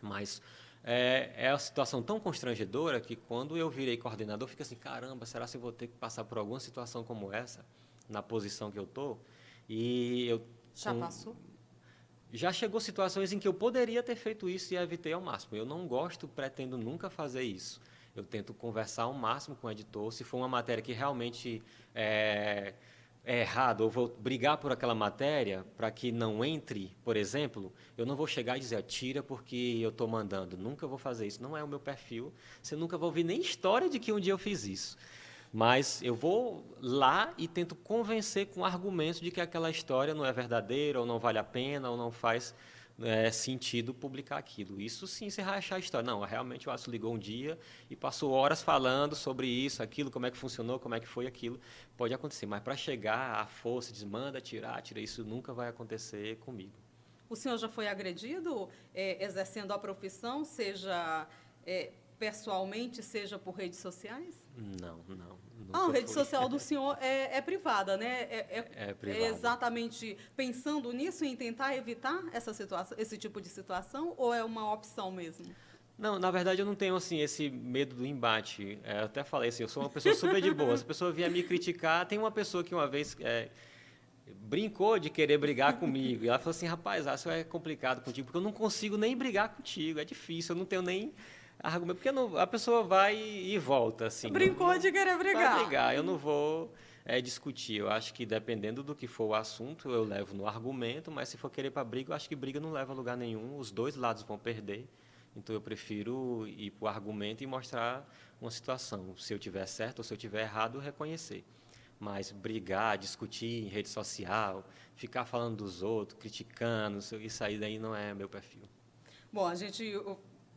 Mas é, é uma situação tão constrangedora que quando eu virei coordenador, fica assim, caramba, será que eu vou ter que passar por alguma situação como essa, na posição que eu estou? E eu já com, passou? Já chegou situações em que eu poderia ter feito isso e evitei ao máximo. Eu não gosto, pretendo nunca fazer isso. Eu tento conversar ao máximo com o editor. Se for uma matéria que realmente é, é errado, ou vou brigar por aquela matéria para que não entre, por exemplo, eu não vou chegar e dizer, tira porque eu estou mandando. Nunca vou fazer isso. Não é o meu perfil. Você nunca vai ouvir nem história de que um dia eu fiz isso. Mas eu vou lá e tento convencer com argumentos de que aquela história não é verdadeira, ou não vale a pena, ou não faz é, sentido publicar aquilo. Isso sim você vai achar a história. Não, realmente o Aço ligou um dia e passou horas falando sobre isso, aquilo, como é que funcionou, como é que foi aquilo. Pode acontecer, mas para chegar à força, desmanda, tirar, tira, isso nunca vai acontecer comigo. O senhor já foi agredido é, exercendo a profissão, seja é, pessoalmente, seja por redes sociais? Não, não. Ah, a rede fui. social do senhor é, é privada, né? É, é, é, privada. é exatamente pensando nisso, em tentar evitar essa situação, esse tipo de situação, ou é uma opção mesmo? Não, na verdade eu não tenho assim esse medo do embate. É, eu até falei assim, eu sou uma pessoa super de boa. Se a pessoa vier me criticar, tem uma pessoa que uma vez é, brincou de querer brigar comigo. E ela falou assim, rapaz, isso é complicado contigo, porque eu não consigo nem brigar contigo, é difícil, eu não tenho nem argumento, porque não, a pessoa vai e volta, assim. Brincou não, de querer brigar. Vai brigar, eu não vou é, discutir. Eu acho que dependendo do que for o assunto, eu levo no argumento, mas se for querer para briga, eu acho que briga não leva a lugar nenhum, os dois lados vão perder. Então eu prefiro ir para o argumento e mostrar uma situação. Se eu tiver certo ou se eu tiver errado, reconhecer. Mas brigar, discutir em rede social, ficar falando dos outros, criticando, isso aí daí não é meu perfil. Bom, a gente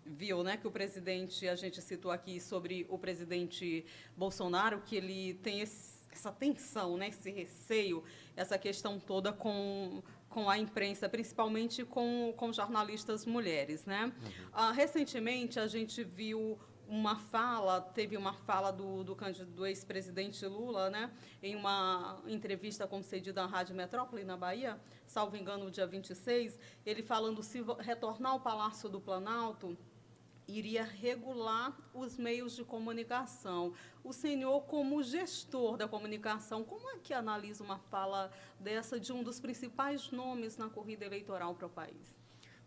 viu, né, que o presidente, a gente citou aqui sobre o presidente Bolsonaro, que ele tem esse, essa tensão, né, esse receio, essa questão toda com com a imprensa, principalmente com, com jornalistas mulheres, né? Uhum. Ah, recentemente a gente viu uma fala, teve uma fala do, do, do ex-presidente Lula, né, em uma entrevista concedida à Rádio Metrópole, na Bahia, salvo engano, no dia 26, ele falando se retornar ao Palácio do Planalto, iria regular os meios de comunicação. O senhor, como gestor da comunicação, como é que analisa uma fala dessa de um dos principais nomes na corrida eleitoral para o país?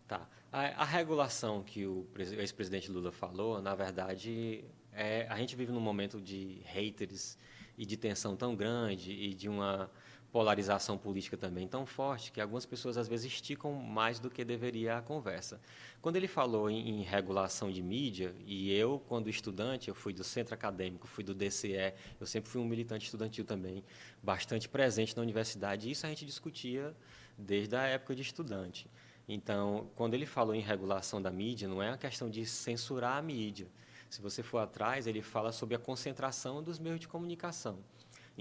Tá. A, a regulação que o ex-presidente Lula falou, na verdade, é, a gente vive num momento de haters e de tensão tão grande e de uma polarização política também tão forte que algumas pessoas às vezes esticam mais do que deveria a conversa. Quando ele falou em, em, regulação de mídia, e eu, quando estudante, eu fui do centro acadêmico, fui do DCE, eu sempre fui um militante estudantil também, bastante presente na universidade, e isso a gente discutia desde a época de estudante. Então, quando ele falou em regulação da mídia, não é uma questão de censurar a mídia. Se você for atrás, ele fala sobre a concentração dos meios de comunicação.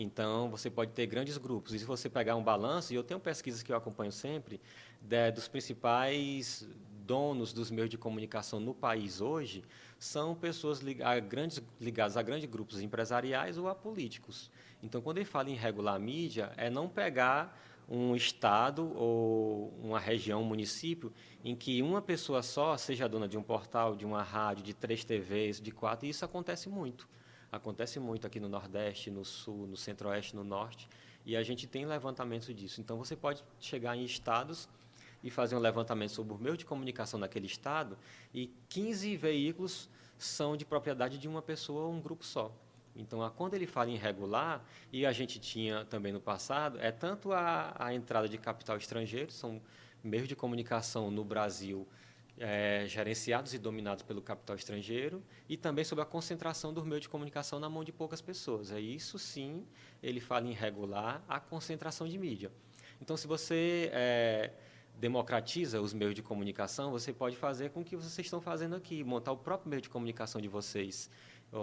Então, você pode ter grandes grupos. E se você pegar um balanço, e eu tenho pesquisas que eu acompanho sempre, de, dos principais donos dos meios de comunicação no país hoje, são pessoas a grandes, ligadas a grandes grupos empresariais ou a políticos. Então, quando ele fala em regular mídia, é não pegar um estado ou uma região, um município, em que uma pessoa só seja dona de um portal, de uma rádio, de três TVs, de quatro, e isso acontece muito. Acontece muito aqui no Nordeste, no Sul, no Centro-Oeste, no Norte, e a gente tem levantamentos disso. Então, você pode chegar em estados e fazer um levantamento sobre o meio de comunicação daquele estado, e 15 veículos são de propriedade de uma pessoa ou um grupo só. Então, quando ele fala em regular, e a gente tinha também no passado, é tanto a, a entrada de capital estrangeiro, são meios de comunicação no Brasil é, gerenciados e dominados pelo capital estrangeiro, e também sobre a concentração dos meios de comunicação na mão de poucas pessoas. É isso sim, ele fala em regular a concentração de mídia. Então, se você é, democratiza os meios de comunicação, você pode fazer com o que vocês estão fazendo aqui, montar o próprio meio de comunicação de vocês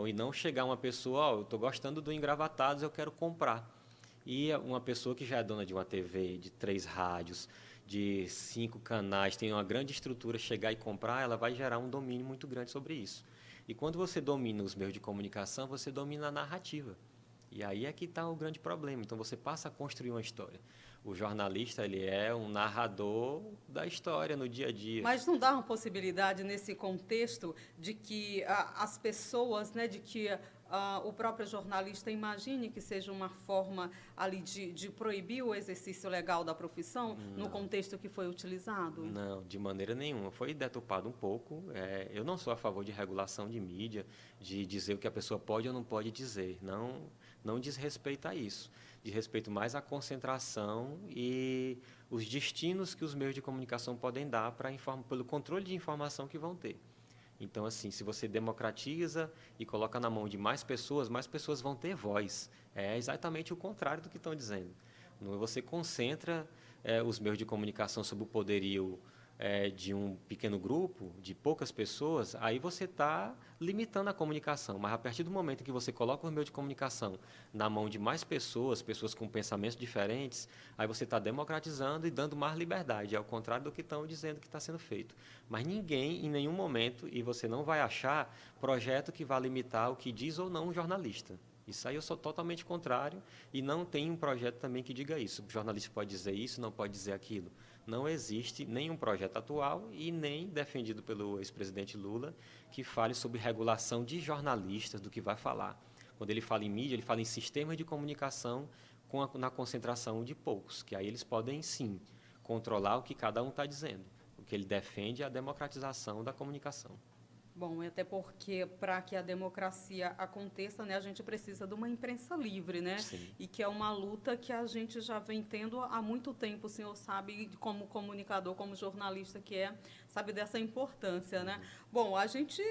e não chegar uma pessoa, oh, eu estou gostando do Engravatados, eu quero comprar. E uma pessoa que já é dona de uma TV, de três rádios, de cinco canais, tem uma grande estrutura, chegar e comprar, ela vai gerar um domínio muito grande sobre isso. E quando você domina os meios de comunicação, você domina a narrativa. E aí é que está o grande problema. Então você passa a construir uma história o jornalista ele é um narrador da história no dia a dia. Mas não dá uma possibilidade nesse contexto de que ah, as pessoas, né, de que ah, o próprio jornalista imagine que seja uma forma ali de, de proibir o exercício legal da profissão não. no contexto que foi utilizado? Não, de maneira nenhuma. Foi deturpado um pouco. É, eu não sou a favor de regulação de mídia, de dizer o que a pessoa pode ou não pode dizer. Não, não diz respeito a isso de respeito mais à concentração e os destinos que os meios de comunicação podem dar para pelo controle de informação que vão ter. Então, assim, se você democratiza e coloca na mão de mais pessoas, mais pessoas vão ter voz. É exatamente o contrário do que estão dizendo. Você concentra é, os meios de comunicação sob o poderio é, de um pequeno grupo, de poucas pessoas, aí você está limitando a comunicação. Mas a partir do momento que você coloca o meio de comunicação na mão de mais pessoas, pessoas com pensamentos diferentes, aí você está democratizando e dando mais liberdade, ao contrário do que estão dizendo que está sendo feito. Mas ninguém, em nenhum momento, e você não vai achar projeto que vá limitar o que diz ou não um jornalista. Isso aí eu sou totalmente contrário e não tem um projeto também que diga isso. O jornalista pode dizer isso, não pode dizer aquilo não existe nenhum projeto atual e nem defendido pelo ex-presidente Lula que fale sobre regulação de jornalistas, do que vai falar. Quando ele fala em mídia, ele fala em sistemas de comunicação com a, na concentração de poucos, que aí eles podem sim controlar o que cada um está dizendo. O que ele defende é a democratização da comunicação. Bom, até porque para que a democracia aconteça, né, a gente precisa de uma imprensa livre, né? Sim. E que é uma luta que a gente já vem tendo há muito tempo. O senhor sabe, como comunicador, como jornalista que é, sabe dessa importância, né? Bom, a gente,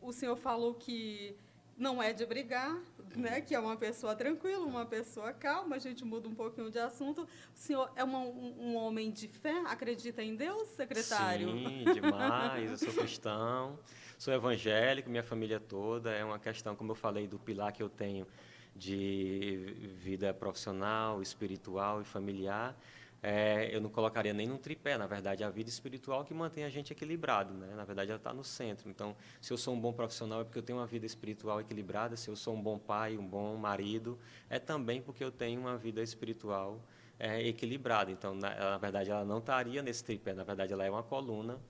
o senhor falou que não é de brigar, né? Que é uma pessoa tranquila, uma pessoa calma. A gente muda um pouquinho de assunto. O senhor é uma, um, um homem de fé? Acredita em Deus, secretário? Sim, demais. Eu sou cristão. Sou evangélico, minha família toda. É uma questão, como eu falei, do pilar que eu tenho de vida profissional, espiritual e familiar. É, eu não colocaria nem num tripé, na verdade, a vida espiritual que mantém a gente equilibrado, né? Na verdade, ela está no centro. Então, se eu sou um bom profissional é porque eu tenho uma vida espiritual equilibrada. Se eu sou um bom pai, um bom marido, é também porque eu tenho uma vida espiritual é, equilibrada. Então, na, na verdade, ela não estaria nesse tripé. Na verdade, ela é uma coluna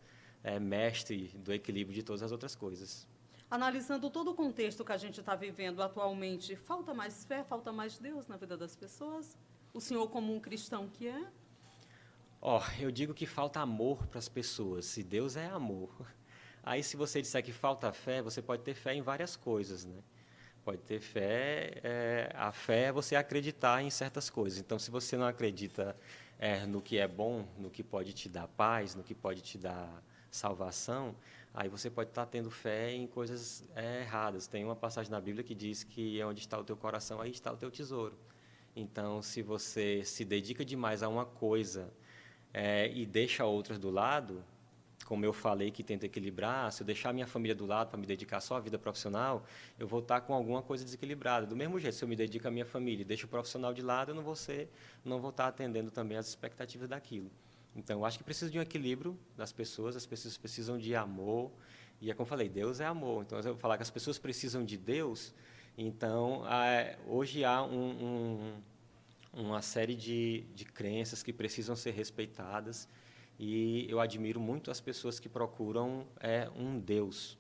é, mestre do equilíbrio de todas as outras coisas. Analisando todo o contexto que a gente está vivendo atualmente, falta mais fé, falta mais Deus na vida das pessoas? O senhor, como um cristão que é? Ó, oh, eu digo que falta amor para as pessoas. Se Deus é amor. Aí, se você disser que falta fé, você pode ter fé em várias coisas, né? Pode ter fé, é, a fé é você acreditar em certas coisas. Então, se você não acredita é, no que é bom, no que pode te dar paz, no que pode te dar salvação, aí você pode estar tendo fé em coisas é, erradas. Tem uma passagem na Bíblia que diz que é onde está o teu coração, aí está o teu tesouro. Então, se você se dedica demais a uma coisa é, e deixa outras do lado, como eu falei que tento equilibrar, se eu deixar minha família do lado para me dedicar só à vida profissional, eu vou estar com alguma coisa desequilibrada. Do mesmo jeito, se eu me dedico à minha família e deixo o profissional de lado, eu não vou ser, não vou estar atendendo também às expectativas daquilo. Então, eu acho que precisa de um equilíbrio das pessoas, as pessoas precisam de amor. E é como eu falei, Deus é amor. Então, eu falar que as pessoas precisam de Deus, então, hoje há um, um, uma série de, de crenças que precisam ser respeitadas. E eu admiro muito as pessoas que procuram é, um Deus.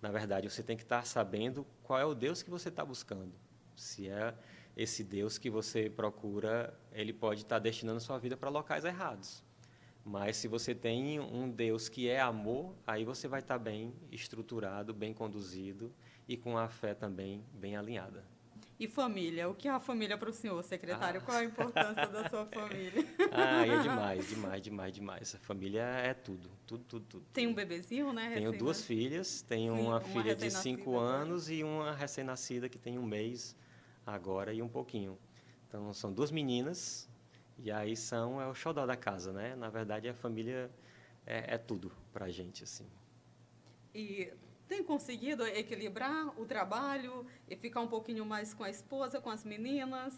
Na verdade, você tem que estar sabendo qual é o Deus que você está buscando. Se é esse Deus que você procura, ele pode estar destinando sua vida para locais errados. Mas se você tem um Deus que é amor, aí você vai estar bem estruturado, bem conduzido e com a fé também bem alinhada. E família? O que é a família para o senhor, secretário? Ah. Qual a importância da sua família? Ah, é demais, demais, demais, demais. A família é tudo, tudo, tudo, tudo. Tem um bebezinho, né? Tenho duas filhas, tenho Sim, uma, uma filha de cinco anos e uma recém-nascida que tem um mês agora e um pouquinho. Então, são duas meninas, e aí são é o xodó da casa, né? Na verdade, a família é, é tudo para a gente, assim. E tem conseguido equilibrar o trabalho e ficar um pouquinho mais com a esposa, com as meninas?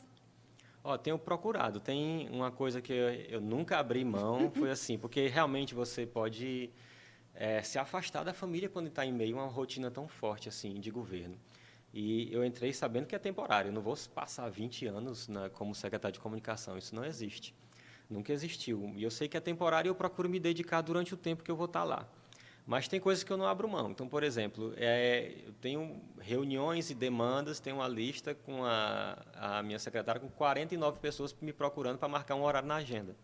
Ó, tenho procurado. Tem uma coisa que eu, eu nunca abri mão, foi assim, porque realmente você pode é, se afastar da família quando está em meio a uma rotina tão forte assim de governo. E eu entrei sabendo que é temporário. Eu não vou passar 20 anos na, como secretário de comunicação. Isso não existe. Nunca existiu. E eu sei que é temporário e eu procuro me dedicar durante o tempo que eu vou estar lá. Mas tem coisas que eu não abro mão. Então, por exemplo, é, eu tenho reuniões e demandas, tenho uma lista com a, a minha secretária com 49 pessoas me procurando para marcar um horário na agenda.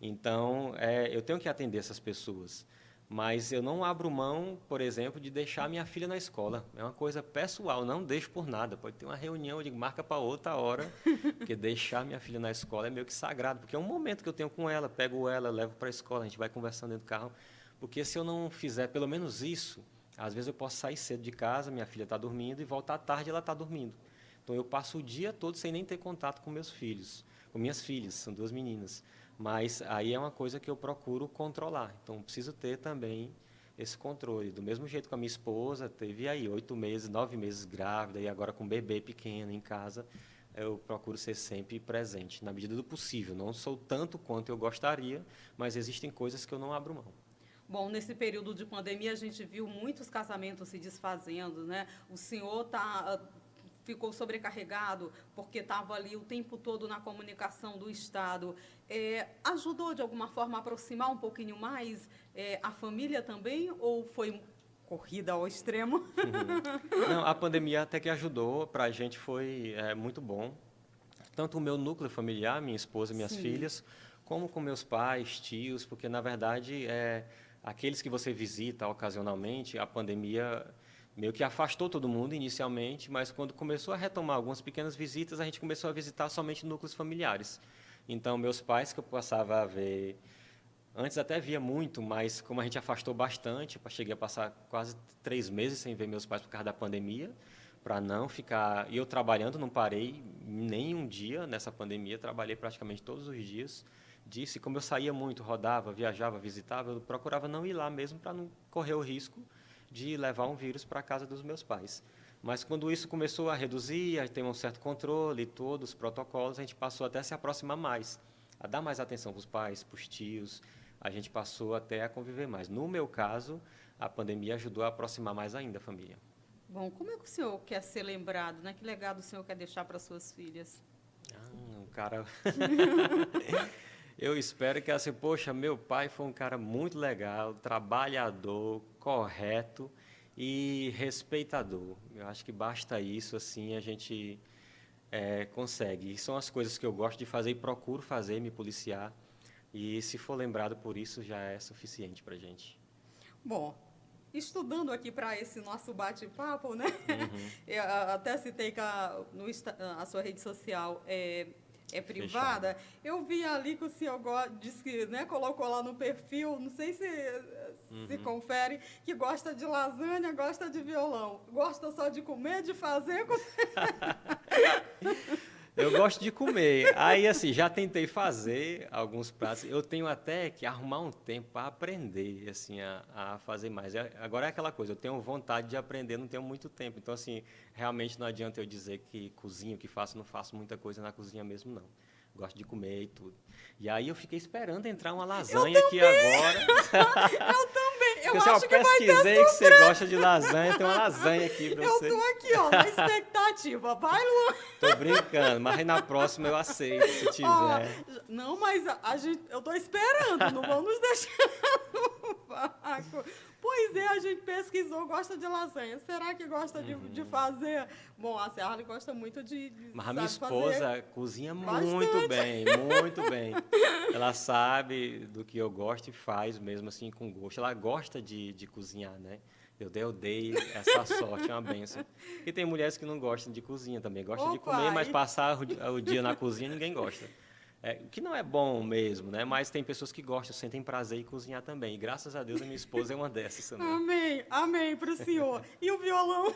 Então, é, eu tenho que atender essas pessoas. Mas eu não abro mão, por exemplo, de deixar minha filha na escola. É uma coisa pessoal, não deixo por nada. Pode ter uma reunião, eu digo, marca para outra hora, porque deixar minha filha na escola é meio que sagrado, porque é um momento que eu tenho com ela, pego ela, levo para a escola, a gente vai conversando dentro do carro. Porque se eu não fizer pelo menos isso, às vezes eu posso sair cedo de casa, minha filha está dormindo, e voltar à tarde ela está dormindo. Então eu passo o dia todo sem nem ter contato com meus filhos, com minhas filhas, são duas meninas. Mas aí é uma coisa que eu procuro controlar. Então, preciso ter também esse controle. Do mesmo jeito que a minha esposa teve aí oito meses, nove meses grávida e agora com um bebê pequeno em casa, eu procuro ser sempre presente, na medida do possível. Não sou tanto quanto eu gostaria, mas existem coisas que eu não abro mão. Bom, nesse período de pandemia a gente viu muitos casamentos se desfazendo, né? O senhor está ficou sobrecarregado porque estava ali o tempo todo na comunicação do Estado. É, ajudou, de alguma forma, a aproximar um pouquinho mais é, a família também ou foi corrida ao extremo? Uhum. Não, a pandemia até que ajudou, para a gente foi é, muito bom. Tanto o meu núcleo familiar, minha esposa e minhas Sim. filhas, como com meus pais, tios, porque, na verdade, é, aqueles que você visita ocasionalmente, a pandemia meio que afastou todo mundo inicialmente, mas quando começou a retomar algumas pequenas visitas, a gente começou a visitar somente núcleos familiares. Então, meus pais, que eu passava a ver, antes até via muito, mas como a gente afastou bastante, cheguei a passar quase três meses sem ver meus pais por causa da pandemia, para não ficar. E eu trabalhando, não parei nem um dia nessa pandemia, trabalhei praticamente todos os dias. Disse, como eu saía muito, rodava, viajava, visitava, eu procurava não ir lá mesmo para não correr o risco de levar um vírus para a casa dos meus pais. Mas quando isso começou a reduzir, a ter um certo controle, todos os protocolos, a gente passou até a se aproximar mais, a dar mais atenção para os pais, para os tios, a gente passou até a conviver mais. No meu caso, a pandemia ajudou a aproximar mais ainda a família. Bom, como é que o senhor quer ser lembrado, né? Que legado o senhor quer deixar para suas filhas? Ah, um cara... Eu espero que assim, poxa, meu pai foi um cara muito legal, trabalhador, correto e respeitador. Eu acho que basta isso, assim, a gente é, consegue. E são as coisas que eu gosto de fazer e procuro fazer, me policiar. E se for lembrado por isso, já é suficiente para gente. Bom, estudando aqui para esse nosso bate-papo, né? Uhum. Eu até citei que a, no, a sua rede social é é privada, Fechado. eu vi ali que o senhor disse que né, colocou lá no perfil, não sei se uhum. se confere, que gosta de lasanha, gosta de violão. Gosta só de comer, de fazer. Eu gosto de comer. Aí, assim, já tentei fazer alguns pratos. Eu tenho até que arrumar um tempo para aprender, assim, a, a, fazer mais. É, agora é aquela coisa, eu tenho vontade de aprender, não tenho muito tempo. Então, assim, realmente não adianta eu dizer que cozinho, que faço, não faço muita coisa na cozinha mesmo, não. Gosto de comer e tudo. E aí eu fiquei esperando entrar uma lasanha aqui agora. eu também. Eu Porque, acho eu que pesquisei que você gosta de lasanha, tem uma lasanha aqui para você. Eu tô aqui, ó, na expectativa. Vai, Luan. Tô brincando, mas na próxima eu aceito, se tiver. Ó, não, mas a, a, gente, eu tô esperando, não vamos deixar no vácuo. Pois é, a gente pesquisou, gosta de lasanha. Será que gosta uhum. de, de, fazer? Bom, a Serra gosta muito de. de Mas a minha esposa cozinha bastante. muito bem, muito bem. Ela sabe do que eu gosto e faz mesmo assim com gosto. Ela gosta de, de cozinhar, né? Eu dei, eu dei essa sorte, é uma benção. E tem mulheres que não gostam de cozinha também, gostam Opa, de comer, mas passar o, o dia na cozinha ninguém gosta. É, que não é bom mesmo, né? Mas tem pessoas que gostam, sentem prazer em cozinhar também. E graças a Deus a minha esposa é uma dessas também. Amém, amém para o senhor. E o violão?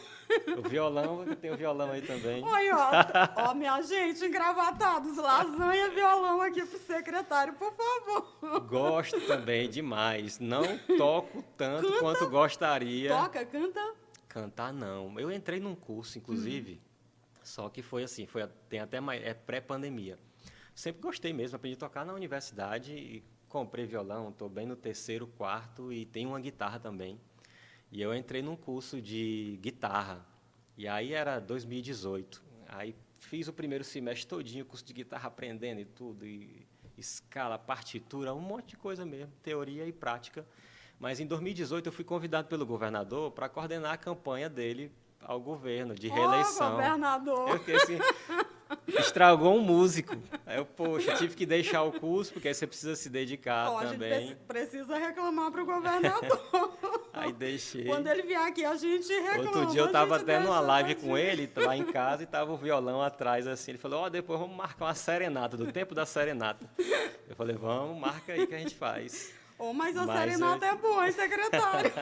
O violão, tem o violão aí também. Oi, ó, ó, minha gente, engravatados, lasanha, violão aqui pro secretário, por favor. Gosto também demais. Não toco tanto canta, quanto gostaria. Toca, canta? Cantar não. Eu entrei num curso, inclusive, hum. só que foi assim, foi tem até mais, é pré-pandemia sempre gostei mesmo, aprendi a tocar na universidade e comprei violão, estou bem no terceiro, quarto e tenho uma guitarra também. E eu entrei num curso de guitarra. E aí era 2018. Aí fiz o primeiro semestre todinho, curso de guitarra aprendendo e tudo, e escala, partitura, um monte de coisa mesmo, teoria e prática. Mas em 2018 eu fui convidado pelo governador para coordenar a campanha dele ao governo de reeleição. Oh, governador! Eu fiquei assim, estragou um músico. Aí eu, poxa, tive que deixar o curso, porque aí você precisa se dedicar Bom, também. Precisa reclamar para o governador. Aí deixei. Quando ele vier aqui, a gente reclama. Outro dia eu estava até numa live com ele, lá em casa, e tava o violão atrás, assim. Ele falou, ó, oh, depois vamos marcar uma serenata, do tempo da serenata. Eu falei, vamos, marca aí que a gente faz. Oh, mas a mas serenata eu... é boa, hein, secretário?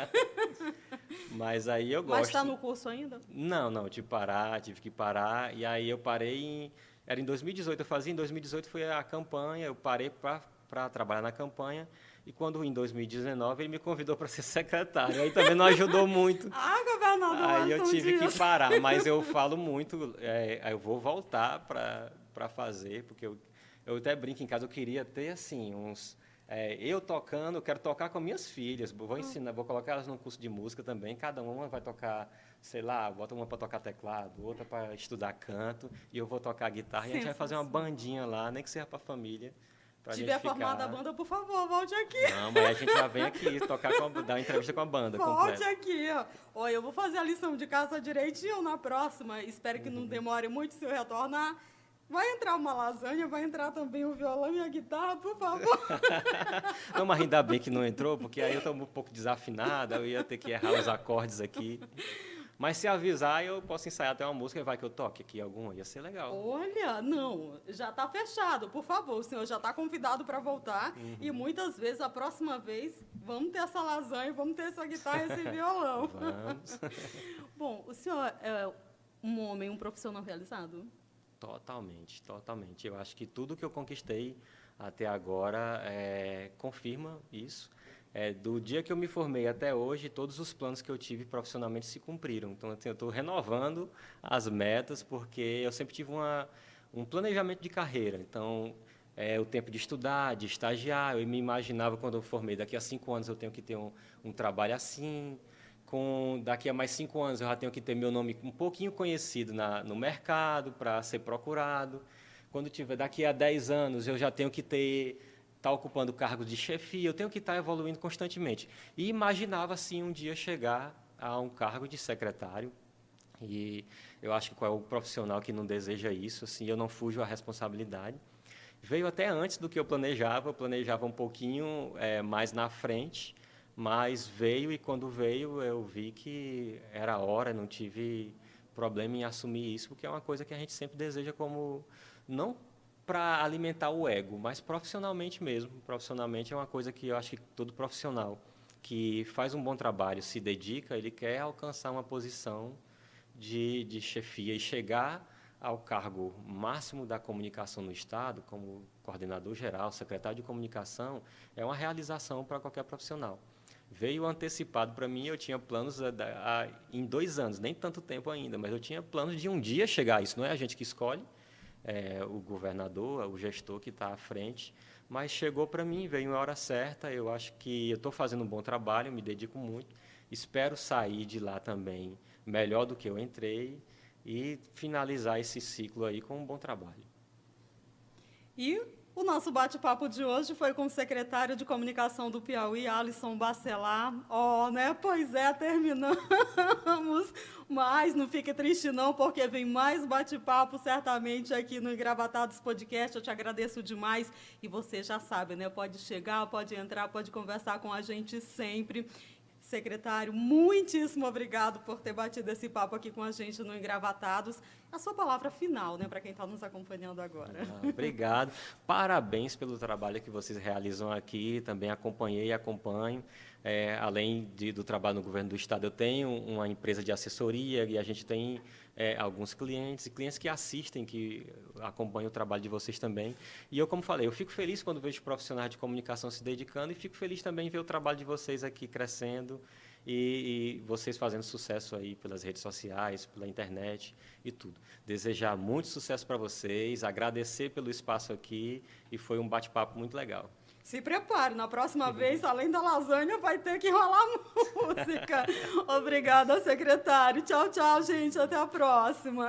mas aí eu gosto. Mas está no curso ainda? Não, não, tive que parar, tive que parar. E aí eu parei em... Era em 2018, eu fazia em 2018 foi a campanha, eu parei para trabalhar na campanha. E quando em 2019 ele me convidou para ser secretário, aí também não ajudou muito. ah, governador! Aí eu tive que parar, mas eu falo muito, é, eu vou voltar para fazer, porque eu, eu até brinco em casa, eu queria ter assim uns é, eu tocando, eu quero tocar com minhas filhas, vou ensinar, vou colocar elas num curso de música também, cada uma vai tocar, sei lá, bota uma para tocar teclado, outra para estudar canto, e eu vou tocar guitarra, e a gente vai fazer uma bandinha lá, nem que seja para a família. Se tiver formada a banda, por favor, volte aqui. Não, mas a gente já vem aqui tocar com a, dar uma entrevista com a banda. Volte completa. aqui, ó. Olha, eu vou fazer a lição de casa direitinho na próxima. Espero que uhum. não demore muito se eu retornar. Vai entrar uma lasanha, vai entrar também o violão e a guitarra, por favor. não, mas ainda bem que não entrou, porque aí eu estou um pouco desafinada, eu ia ter que errar os acordes aqui. Mas se avisar, eu posso ensaiar até uma música e vai que eu toque aqui alguma. Ia ser legal. Olha, não, já está fechado. Por favor, o senhor já está convidado para voltar. Uhum. E muitas vezes, a próxima vez, vamos ter essa lasanha, vamos ter essa guitarra e esse violão. vamos. Bom, o senhor é um homem, um profissional realizado? Totalmente, totalmente. Eu acho que tudo que eu conquistei até agora é, confirma isso é, do dia que eu me formei até hoje, todos os planos que eu tive profissionalmente se cumpriram. Então, assim, eu estou renovando as metas, porque eu sempre tive uma, um planejamento de carreira. Então, é, o tempo de estudar, de estagiar, eu me imaginava quando eu formei, daqui a cinco anos eu tenho que ter um, um trabalho assim, com daqui a mais cinco anos eu já tenho que ter meu nome um pouquinho conhecido na, no mercado para ser procurado. Quando tiver daqui a dez anos eu já tenho que ter estar tá ocupando cargos de chefia, eu tenho que estar tá evoluindo constantemente. E imaginava, assim, um dia chegar a um cargo de secretário. E eu acho que qual é o profissional que não deseja isso, assim, eu não fujo à responsabilidade. Veio até antes do que eu planejava, eu planejava um pouquinho é, mais na frente, mas veio e quando veio eu vi que era hora, não tive problema em assumir isso, porque é uma coisa que a gente sempre deseja como não para alimentar o ego, mas profissionalmente mesmo. Profissionalmente é uma coisa que eu acho que todo profissional que faz um bom trabalho, se dedica, ele quer alcançar uma posição de, de chefia e chegar ao cargo máximo da comunicação no Estado, como coordenador geral, secretário de comunicação, é uma realização para qualquer profissional. Veio antecipado para mim, eu tinha planos a, a, em dois anos, nem tanto tempo ainda, mas eu tinha planos de um dia chegar isso. Não é a gente que escolhe, é, o governador, o gestor que está à frente, mas chegou para mim, veio na hora certa. Eu acho que eu estou fazendo um bom trabalho, me dedico muito. Espero sair de lá também melhor do que eu entrei e finalizar esse ciclo aí com um bom trabalho. E o nosso bate-papo de hoje foi com o secretário de comunicação do Piauí, Alisson Bacelar. Oh, né? Pois é, terminamos. Mas não fique triste não, porque vem mais bate-papo certamente aqui no Engravatados Podcast. Eu te agradeço demais e você já sabe, né? Pode chegar, pode entrar, pode conversar com a gente sempre. Secretário, muitíssimo obrigado por ter batido esse papo aqui com a gente no Engravatados. A sua palavra final, né, para quem está nos acompanhando agora. Ah, obrigado. Parabéns pelo trabalho que vocês realizam aqui. Também acompanhei e acompanho. É, além de, do trabalho no governo do estado, eu tenho uma empresa de assessoria e a gente tem é, alguns clientes e clientes que assistem, que acompanham o trabalho de vocês também. E eu, como falei, eu fico feliz quando vejo profissionais de comunicação se dedicando e fico feliz também em ver o trabalho de vocês aqui crescendo e, e vocês fazendo sucesso aí pelas redes sociais, pela internet e tudo. Desejar muito sucesso para vocês, agradecer pelo espaço aqui e foi um bate-papo muito legal. Se prepare, na próxima vez, além da lasanha, vai ter que rolar música. Obrigada, secretário. Tchau, tchau, gente. Até a próxima.